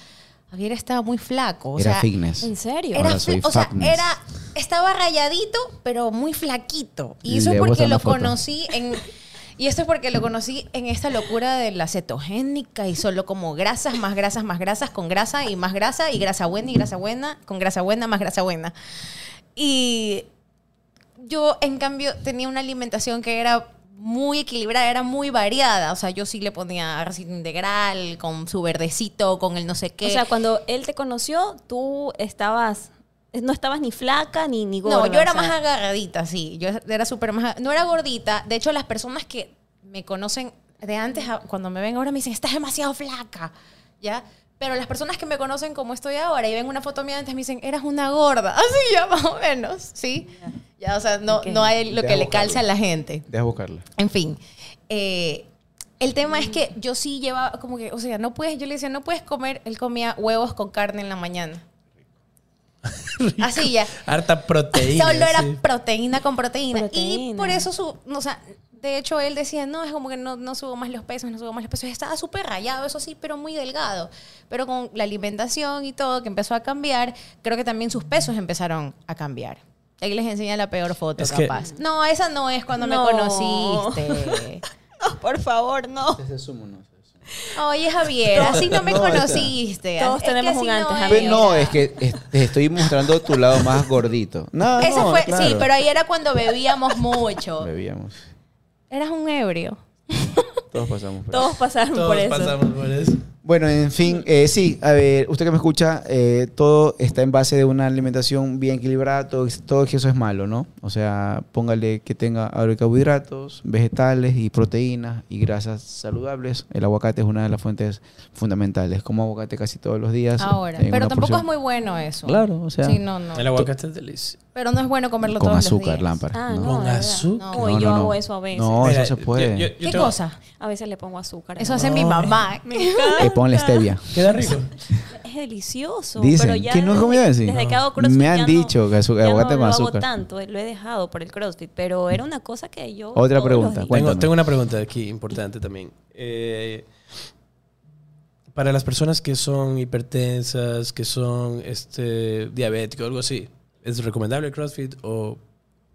Javier estaba muy flaco. O era sea, fitness. ¿En serio? Era, Ahora soy o sea, era, estaba rayadito, pero muy flaquito. Y eso Le es porque lo conocí en... Y esto es porque lo conocí en esta locura de la cetogénica y solo como grasas, más grasas, más grasas, con grasa y más grasa y grasa buena y grasa buena, con grasa buena, más grasa buena. Y yo, en cambio, tenía una alimentación que era muy equilibrada, era muy variada. O sea, yo sí le ponía arroz integral, con su verdecito, con el no sé qué. O sea, cuando él te conoció, tú estabas, no estabas ni flaca ni, ni gorda. No, yo era o sea, más agarradita, sí. Yo era súper más... No era gordita. De hecho, las personas que me conocen de antes, cuando me ven ahora, me dicen, estás demasiado flaca, ¿ya? Pero las personas que me conocen como estoy ahora y ven una foto mía antes, me dicen, eras una gorda. Así ya, más o menos, ¿sí? Ya, o sea, no, no hay lo Deja que le calce a la gente. Deja buscarla. En fin. eh, el tema es que yo sí llevaba como que, o sea, no puedes, yo le decía, no puedes comer, él comía huevos con carne en la mañana. Así ya. Harta proteína. Solo era sí. proteína con proteína. Y Proteína. por eso su, o sea, de hecho él decía, no, es como que no, no subo más los pesos, no subo más los pesos. Estaba súper rayado, eso sí, pero muy delgado. Pero con la alimentación y todo que empezó a cambiar, creo que también sus pesos empezaron a cambiar. Ahí les enseña la peor foto, Es que- capaz. No, esa no es cuando No. me conociste. No, por favor, no. Ese sumo no. Oye, Javier, así no me No, conociste. Todos Es que tenemos un antes, no Javier. No, es que es- te estoy mostrando tu lado más gordito. No, Ese no, fue, sí, pero ahí era cuando bebíamos mucho. Bebíamos. Eras un ebrio. Todos pasamos por Todos pasaron Todos por eso. pasamos por eso. Bueno, en fin, eh, sí, a ver, usted que me escucha, eh, todo está en base de una alimentación bien equilibrada, todo, todo eso es malo, ¿no? O sea, póngale que tenga carbohidratos, vegetales y proteínas y grasas saludables. El aguacate es una de las fuentes fundamentales. Como aguacate casi todos los días. Ahora. Pero tampoco porción. es muy bueno eso. Claro, o sea, Sí, no, no. El aguacate es delicioso. Pero no es bueno comerlo con todos los azúcar, días. lámpara. Ah, ¿no? Con azúcar. No, No, yo no, hago eso a veces. No, Mira, eso se puede. yo- yo ¿Qué tengo- cosa? A veces le pongo azúcar. Eso ¿no? hace mi mamá. Me encanta. Ponle stevia. Queda rico. Es delicioso. Dicen, pero ya ¿que no desde- comía así? Desde que hago No. CrossFit Me han ya dicho que azu- ya aguacate no con lo hago azúcar. tanto, lo he dejado por el CrossFit, pero era una cosa que yo... Otra pregunta. Tengo, tengo una pregunta aquí importante también. Eh, para las personas que son hipertensas, que son este, diabéticos, algo así, ¿es recomendable el CrossFit? O,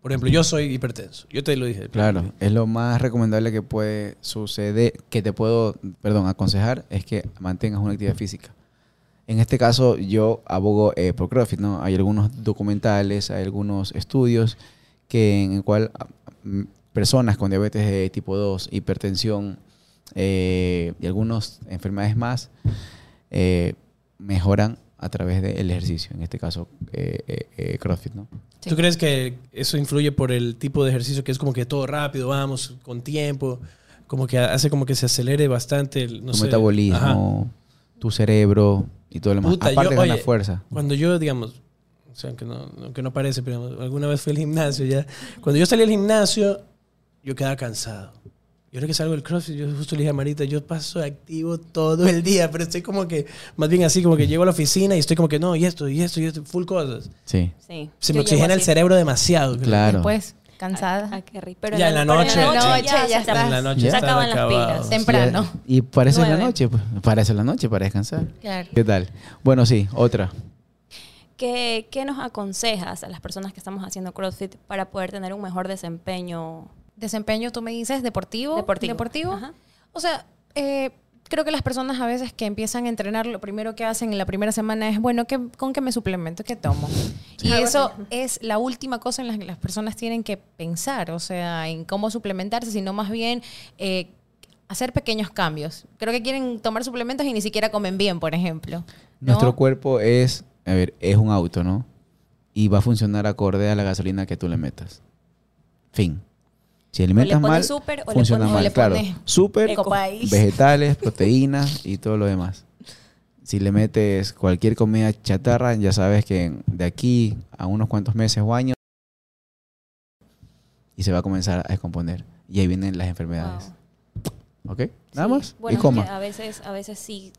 por ejemplo, yo soy hipertenso. Yo te lo dije. Claro, es lo más recomendable que puede suceder, que te puedo, perdón, aconsejar, es que mantengas una actividad física. En este caso, yo abogo eh, por CrossFit, ¿no? Hay algunos documentales, hay algunos estudios que en el cual ah, personas con diabetes de tipo 2, hipertensión eh, y algunas enfermedades más eh, mejoran a través del ejercicio, en este caso eh, eh, eh, CrossFit, ¿no? Sí. ¿Tú crees que eso influye por el tipo de ejercicio que es como que todo rápido, vamos, con tiempo? Como que hace como que se acelere bastante el, no tu sé, metabolismo, tu cerebro y todo lo demás. Puta, yo- Aparte gana oye, fuerza. Cuando yo, digamos, o sea, aunque no, aunque no parece, pero alguna vez fui al gimnasio ya. Cuando yo salí al gimnasio, yo quedaba cansado. Y ahora que salgo del CrossFit, yo justo le dije a Marita, yo paso activo todo el día, pero estoy como que, más bien así, como que llego a la oficina y estoy como que, no, y esto, y esto, y esto, full cosas. Sí, Sí. Se yo me oxigena el cerebro demasiado. creo. claro. Después, cansada. Ah, qué rico. Pero Ya en la noche. En la noche ya En la noche Ya. se acaban las pilas. Temprano. Y parece la Nueve. noche, pues. Parece la noche para descansar. Claro. ¿Qué tal? Bueno, sí, otra. ¿Qué, qué nos aconsejas a las personas que estamos haciendo CrossFit para poder tener un mejor desempeño Desempeño, tú me dices, deportivo. deportivo? Ajá. O sea, eh, creo que las personas a veces que empiezan a entrenar, lo primero que hacen en la primera semana es, bueno, ¿qué, ¿con qué me suplemento? ¿Qué tomo? Y eso así. es la última cosa en la que las personas tienen que pensar, o sea, en cómo suplementarse, sino más bien eh, hacer pequeños cambios. Creo que quieren tomar suplementos y ni siquiera comen bien, por ejemplo. ¿no? Nuestro cuerpo es, a ver, es un auto, ¿no? Y va a funcionar acorde a la gasolina que tú le metas. Fin. Si le mal, súper o le funciona pones- o mal. le claro, súper, vegetales, proteínas y todo lo demás. Si le metes cualquier comida chatarra, ya sabes que de aquí a unos cuantos meses o años y se va a comenzar a descomponer. Y ahí vienen las enfermedades. Wow. ¿Ok? Nada Sí. más. Bueno, y coma. a veces, a veces sí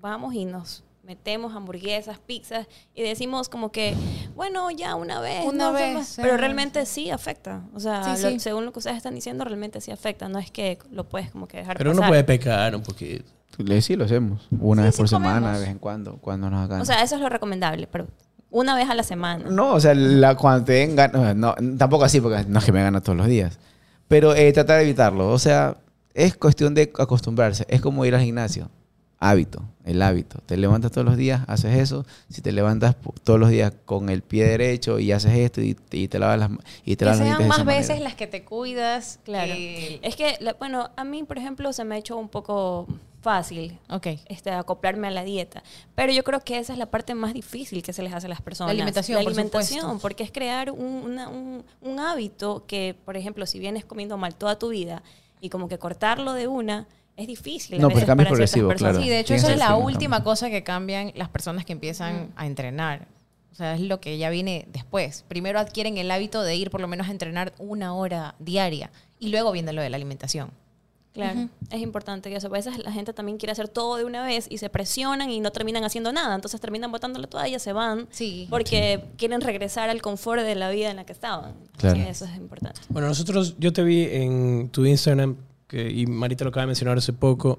vamos y nos metemos hamburguesas, pizzas y decimos como que, bueno, ya una vez. Una no vez, más. sí. Pero realmente sí afecta. O sea, Sí, lo- sí. según lo que ustedes están diciendo, realmente sí afecta. No es que lo puedes como que dejar Pero uno pasar. puede pecar un poquito. Sí, lo hacemos. Una Sí, vez sí por semana, comemos. de vez en cuando, cuando nos hagan. O sea, eso es lo recomendable, pero una vez a la semana. no, o sea, la, cuando te den ganas, no, tampoco así, porque no es que me gana todos los días. Pero eh, tratar de evitarlo. O sea, es cuestión de acostumbrarse. Es como ir al gimnasio. Hábito, el hábito. Te levantas todos los días, haces eso. Si te levantas todos los días con el pie derecho y haces esto y, y te lavas las y te Que lavas los sean más veces manera. las que te cuidas. Claro. que- Es que, bueno, a mí, por ejemplo, se me ha hecho un poco fácil Ok. este, acoplarme a la dieta. Pero yo creo que esa es la parte más difícil que se les hace a las personas. La alimentación, La alimentación, porque es crear un, una- un- un hábito que, por ejemplo, si vienes comiendo mal toda tu vida y como que cortarlo de una, es difícil. No, pues el cambio es progresivo, claro. Sí, de hecho, que es la última cosa que cambian las personas que empiezan a entrenar. O sea, es lo que ya viene después. Primero adquieren el hábito de ir por lo menos a entrenar una hora diaria y luego viene lo de la alimentación. Claro, es importante que eso. A veces la gente también quiere hacer todo de una vez y se presionan y no terminan haciendo nada. Entonces terminan botando la toalla, se van Sí. porque quieren regresar al confort de la vida en la que estaban. Claro. Sí, eso es importante. Bueno, nosotros, yo te vi en tu Instagram, que, y Marita lo acaba de mencionar hace poco,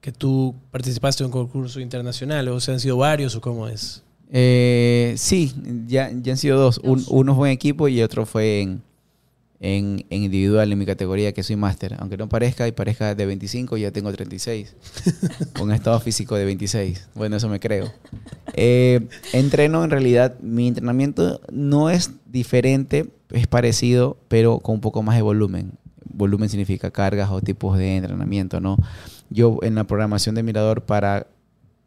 que tú participaste en un concurso internacional, o sea, han sido varios, o cómo es. Eh, sí, ya, ya han sido dos. Un- uno fue en equipo y otro fue en, en, en individual en mi categoría, que soy máster. Aunque no parezca, y parezca de 25, ya tengo 36. con estado físico de 26. Bueno, eso me creo. Eh, entreno, en realidad, mi entrenamiento no es diferente, es parecido, pero con un poco más de volumen. Volumen significa cargas o tipos de entrenamiento, ¿no? Yo en la programación de Mirador para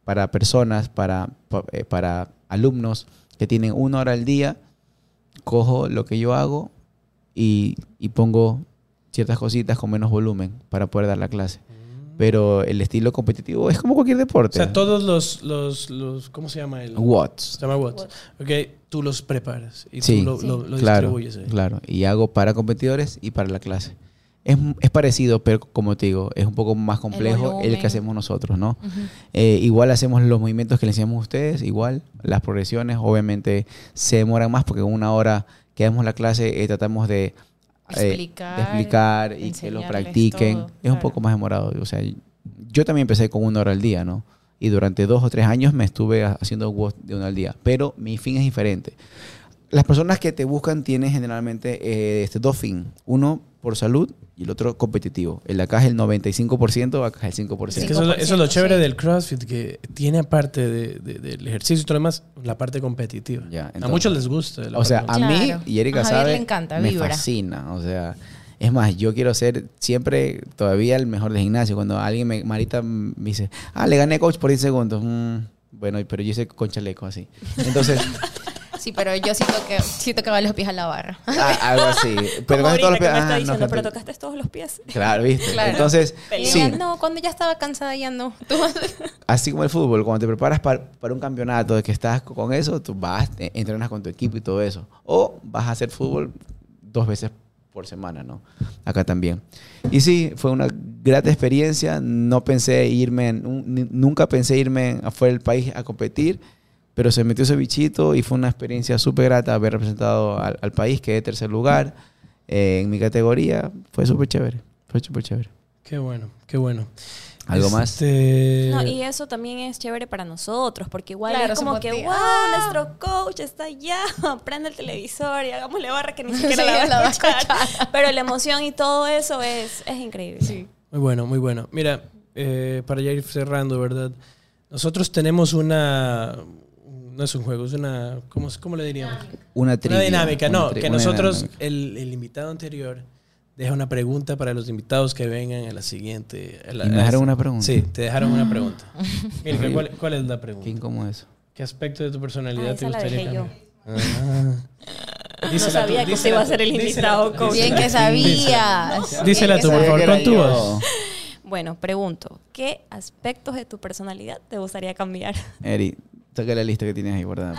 para personas, para, pa- eh, para alumnos que tienen una hora al día, cojo lo que yo hago y, y pongo ciertas cositas con menos volumen para poder dar la clase. Pero el estilo competitivo es como cualquier O deporte. sea, todos los, los, los ¿cómo se llama? El, Watts. Se llama Watts. Ok, tú los preparas y Sí, tú lo, lo- lo claro, distribuyes. ahí. claro. Y hago para competidores y para la clase. Es, es parecido, pero como te digo, es un poco más complejo el, volumen. que hacemos nosotros, ¿no? Eh, igual hacemos los movimientos que le enseñamos a ustedes, igual. Las progresiones, obviamente, se demoran más porque en una hora que damos la clase eh, tratamos de, eh, Explicar, de explicar y que lo practiquen. todo, es un claro. poco más demorado. O sea, yo también empecé con una hora al día, ¿no? Y durante dos o tres años me estuve ha- haciendo WOD de una al día. Pero mi fin es diferente. Las personas que te buscan tienen generalmente eh, este, dos fines. Uno por salud y el otro competitivo. El de acá es el 95%, acá es el 5%. Es que eso, eso es lo 5%, chévere sí. del CrossFit, que tiene aparte de- de- del ejercicio y todo lo demás, la parte competitiva. Ya, a muchos les gusta. la O sea, a mí, Claro. y Erika A sabe, le encanta, me vibra. fascina. O sea, es más, yo quiero ser siempre todavía el mejor de gimnasio. Cuando alguien me, Marita me dice, ah, le gané coach por 10 segundos. Mm, bueno, pero yo hice con chaleco así. Entonces, Sí, pero yo siento que sí tocaba los pies a la barra. a- algo así. Pero Como todos los que me ah, está no, diciendo, gente- pero tocaste todos los pies. Claro, ¿viste? Claro. Entonces, Y sí, no, cuando ya estaba cansada ya no. Tú- así como el fútbol, cuando te preparas para, para un campeonato de que estás con eso, tú vas, eh, entrenas con tu equipo y todo eso. O vas a hacer fútbol dos veces por semana, ¿no? Acá también. Y sí, fue una grata experiencia. No pensé irme, nunca pensé irme afuera del país a competir, pero se metió ese bichito y fue una experiencia súper grata haber representado al, al país, quedé tercer lugar eh, en mi categoría. Fue súper chévere, fue súper chévere. Qué bueno, qué bueno. ¿Algo más? Este, No, y eso también es chévere para nosotros, porque igual Claro, es como que, wow, Ah. nuestro coach está allá, prende el televisor y hagámosle barra que ni Sí, siquiera la va la a va a escuchar. Pero la emoción y todo eso es, es increíble. Muy bueno, muy bueno. Mira, eh, para ya ir cerrando, ¿verdad? Nosotros tenemos una... No es un juego, es una... ¿Cómo, cómo le diríamos? Una, Una trivia, dinámica, una no, tri- que nosotros, dinámica. el, el invitado anterior deja una pregunta para los invitados que vengan a la siguiente. a la- ¿Y me a dejaron una pregunta? Sí, te dejaron una pregunta. Mira, ¿cuál, cuál es la Qué pregunta? incómodo eso. ¿Qué aspecto de tu personalidad Ah, te gustaría cambiar? Ah. No sabía que usted iba a ser el invitado. Bien dísela que sabías. Dísela tú, por favor, con tu voz. Bueno, pregunto, ¿qué aspectos de tu personalidad te gustaría cambiar? Eri, saca la lista que tienes ahí guardada.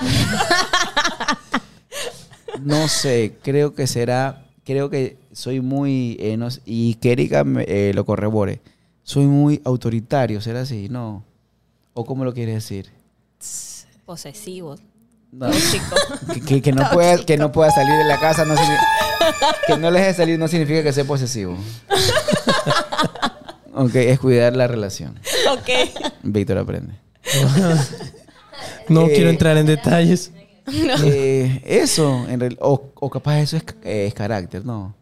no sé, creo que será, creo que soy muy, eh, no y que Erika me- eh, lo corrobore, soy muy autoritario, ¿será así? No. ¿O cómo lo quieres decir? Posesivo. No. Que, que- que no pueda, que no pueda salir de la casa, no que no le deje salir no significa que sea posesivo. ok, es cuidar la relación. ok. Víctor aprende. No Eh, quiero entrar en detalles. Eh, eso, en real- o, o capaz eso es, eh, es carácter, no.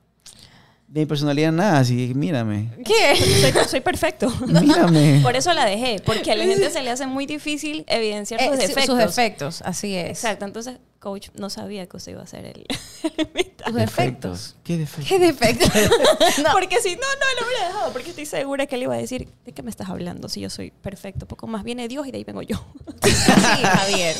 De mi personalidad nada, así que mírame. ¿Qué? Soy, soy perfecto. Mírame. Por eso la dejé, porque a la gente se le hace muy difícil evidenciar Eh, sus defectos. Sus defectos, así es. Exacto, entonces, coach, no sabía que usted iba a ser el, el defectos. ¿Qué defectos? ¿Qué defectos? no. Porque si no, no lo hubiera dejado, porque estoy segura que él iba a decir, ¿de qué me estás hablando? Si yo soy perfecto, poco más viene Dios y de ahí vengo yo. Sí, Javier.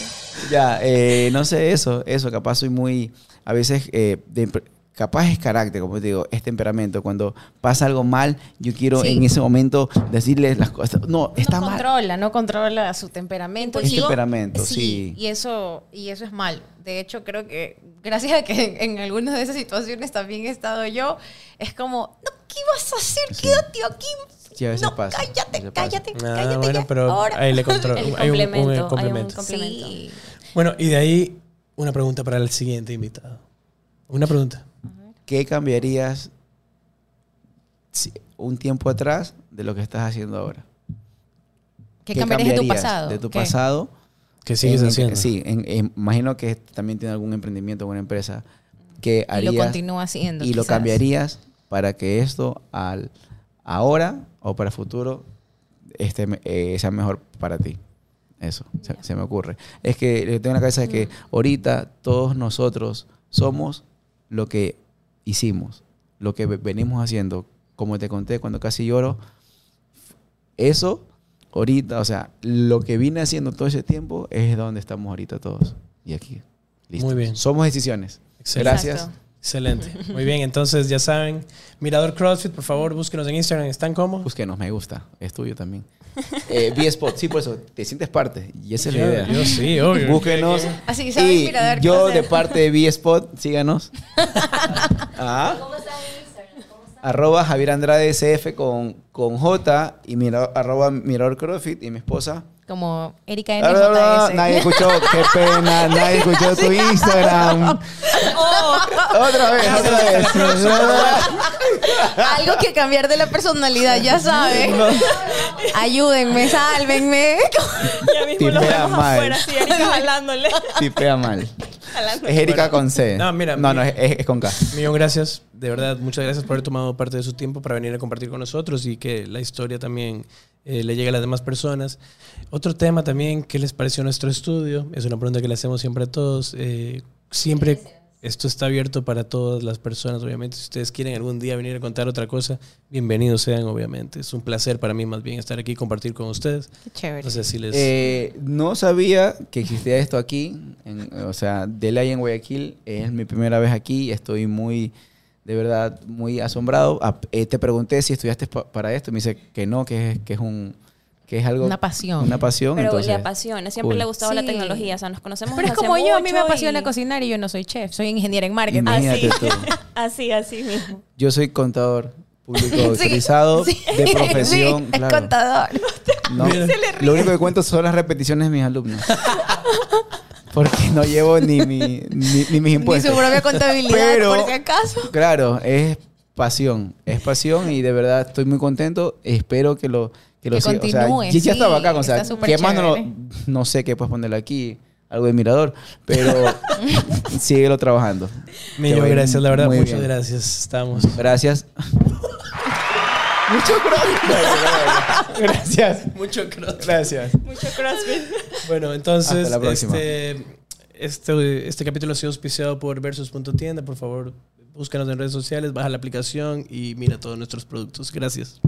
Ya, eh, no sé, eso, eso, capaz soy muy, a veces, eh, de- capaz es carácter, como te digo, es temperamento. Cuando pasa algo mal, yo quiero Sí. en ese momento decirles las cosas. No, está no mal. controla, no controla su temperamento. Es Y- temperamento, sí. Y eso, y eso es mal. De hecho, creo que gracias a que en, en algunas de esas situaciones también he estado yo, es como, no, ¿qué vas a hacer? Quédate aquí. Sí, a veces no, pasa, a cállate, veces pasa. cállate, Ah, cállate. bueno, ya, pero ahora. ahí le controlo. Hay un- un, complemento, hay un complemento. complemento. Sí. Bueno, y de ahí una pregunta para el siguiente invitado. Una pregunta. ¿Qué cambiarías un tiempo atrás de lo que estás haciendo ahora? ¿Qué cambiarías de tu pasado? De tu ¿Qué? pasado. ¿Qué sigues en- haciendo? Sí, en- en- imagino que también tiene algún emprendimiento o una empresa que Y harías lo continúa haciendo. y lo cambiarías para que esto al ahora o para el futuro este, eh, sea mejor para ti. Eso, se, se me ocurre. Es que lo que tengo en la cabeza es que ahorita todos nosotros somos lo que hicimos, lo que ve- venimos haciendo. Como te conté cuando casi lloro, eso ahorita, o sea, lo que vine haciendo todo ese tiempo es donde estamos ahorita todos. Y aquí. Listo. Muy bien. Somos decisiones. Excelente. Gracias. Exacto. Excelente. Muy bien, entonces ya saben, Mirador CrossFit, por favor, búsquenos en Instagram. ¿Están cómo? Búsquenos, me gusta. Es tuyo también. Eh, B-Spot, sí, por eso. Te sientes parte. Y esa es la Yo- idea. yo sí, obvio. Búsquenos. Así, ¿saben? Y Mirador yo de parte de B-Spot, síganos. Ah. arroba Javier Andrade SF con, con J y mira, arroba Mirador CrossFit y mi esposa. Como Erika Ah, no, no, no, NJS. nadie escuchó, qué pena, nadie escuchó tu Instagram. Otra vez, otra vez. Algo que cambiar de la personalidad, ya saben. Ayúdenme, sálvenme. Ya mismo los Tipea vemos mal. afuera, así, Erika jalándole. Tipea mal. Es Erika con C. No, mira, No, no, mi- es- es con K. Millón gracias, de verdad, muchas gracias por haber tomado parte de su tiempo para venir a compartir con nosotros y que la historia también eh, le llegue a las demás personas. Otro tema también, ¿qué les pareció nuestro estudio? Es una pregunta que le hacemos siempre a todos. Eh, siempre esto está abierto para todas las personas, obviamente. Si ustedes quieren algún día venir a contar otra cosa, bienvenidos sean, obviamente. Es un placer para mí más bien estar aquí y compartir con ustedes. Qué chévere. No sé si les... Eh, no sabía que existía esto aquí. en- o sea, Delay en Guayaquil es mi primera vez aquí. Estoy muy, de verdad, muy asombrado. Ah, eh, te pregunté si estudiaste pa- para esto. Me dice que no, que es, que es un que es algo Una pasión. una pasión Pero entonces, le apasiona, siempre cool. le ha gustado la Sí. tecnología, o sea, nos conocemos Pero es como yo, a mí me apasiona y- cocinar y yo no soy chef, soy ingeniera en marketing. Imagínate Así, tú. así, así mismo. Yo soy contador público Sí, autorizado sí. de profesión. Sí, es claro. contador. No, Mira. lo único que cuento son las repeticiones de mis alumnos. Porque no llevo ni, mi, ni, ni mis Ni impuestos. su propia contabilidad, Pero- por si acaso. Claro, es pasión. Es pasión y de verdad estoy muy contento. Espero que lo que lo Que siga. O sea, continúe, ya, sí, estaba acá. O sea, ¿qué más no, lo- no sé qué puedes ponerle aquí? Algo de mirador. Pero síguelo trabajando. Millón gracias, la verdad, muchas bien. gracias. Estamos. Gracias. Mucho gracias. Gracias. Mucho cross. Gracias. Mucho CrossFit. Bueno, entonces, Hasta la próxima. este, este, este capítulo ha sido auspiciado por Versus.tienda. Por favor, búscanos en redes sociales, baja la aplicación y mira todos nuestros productos. Gracias.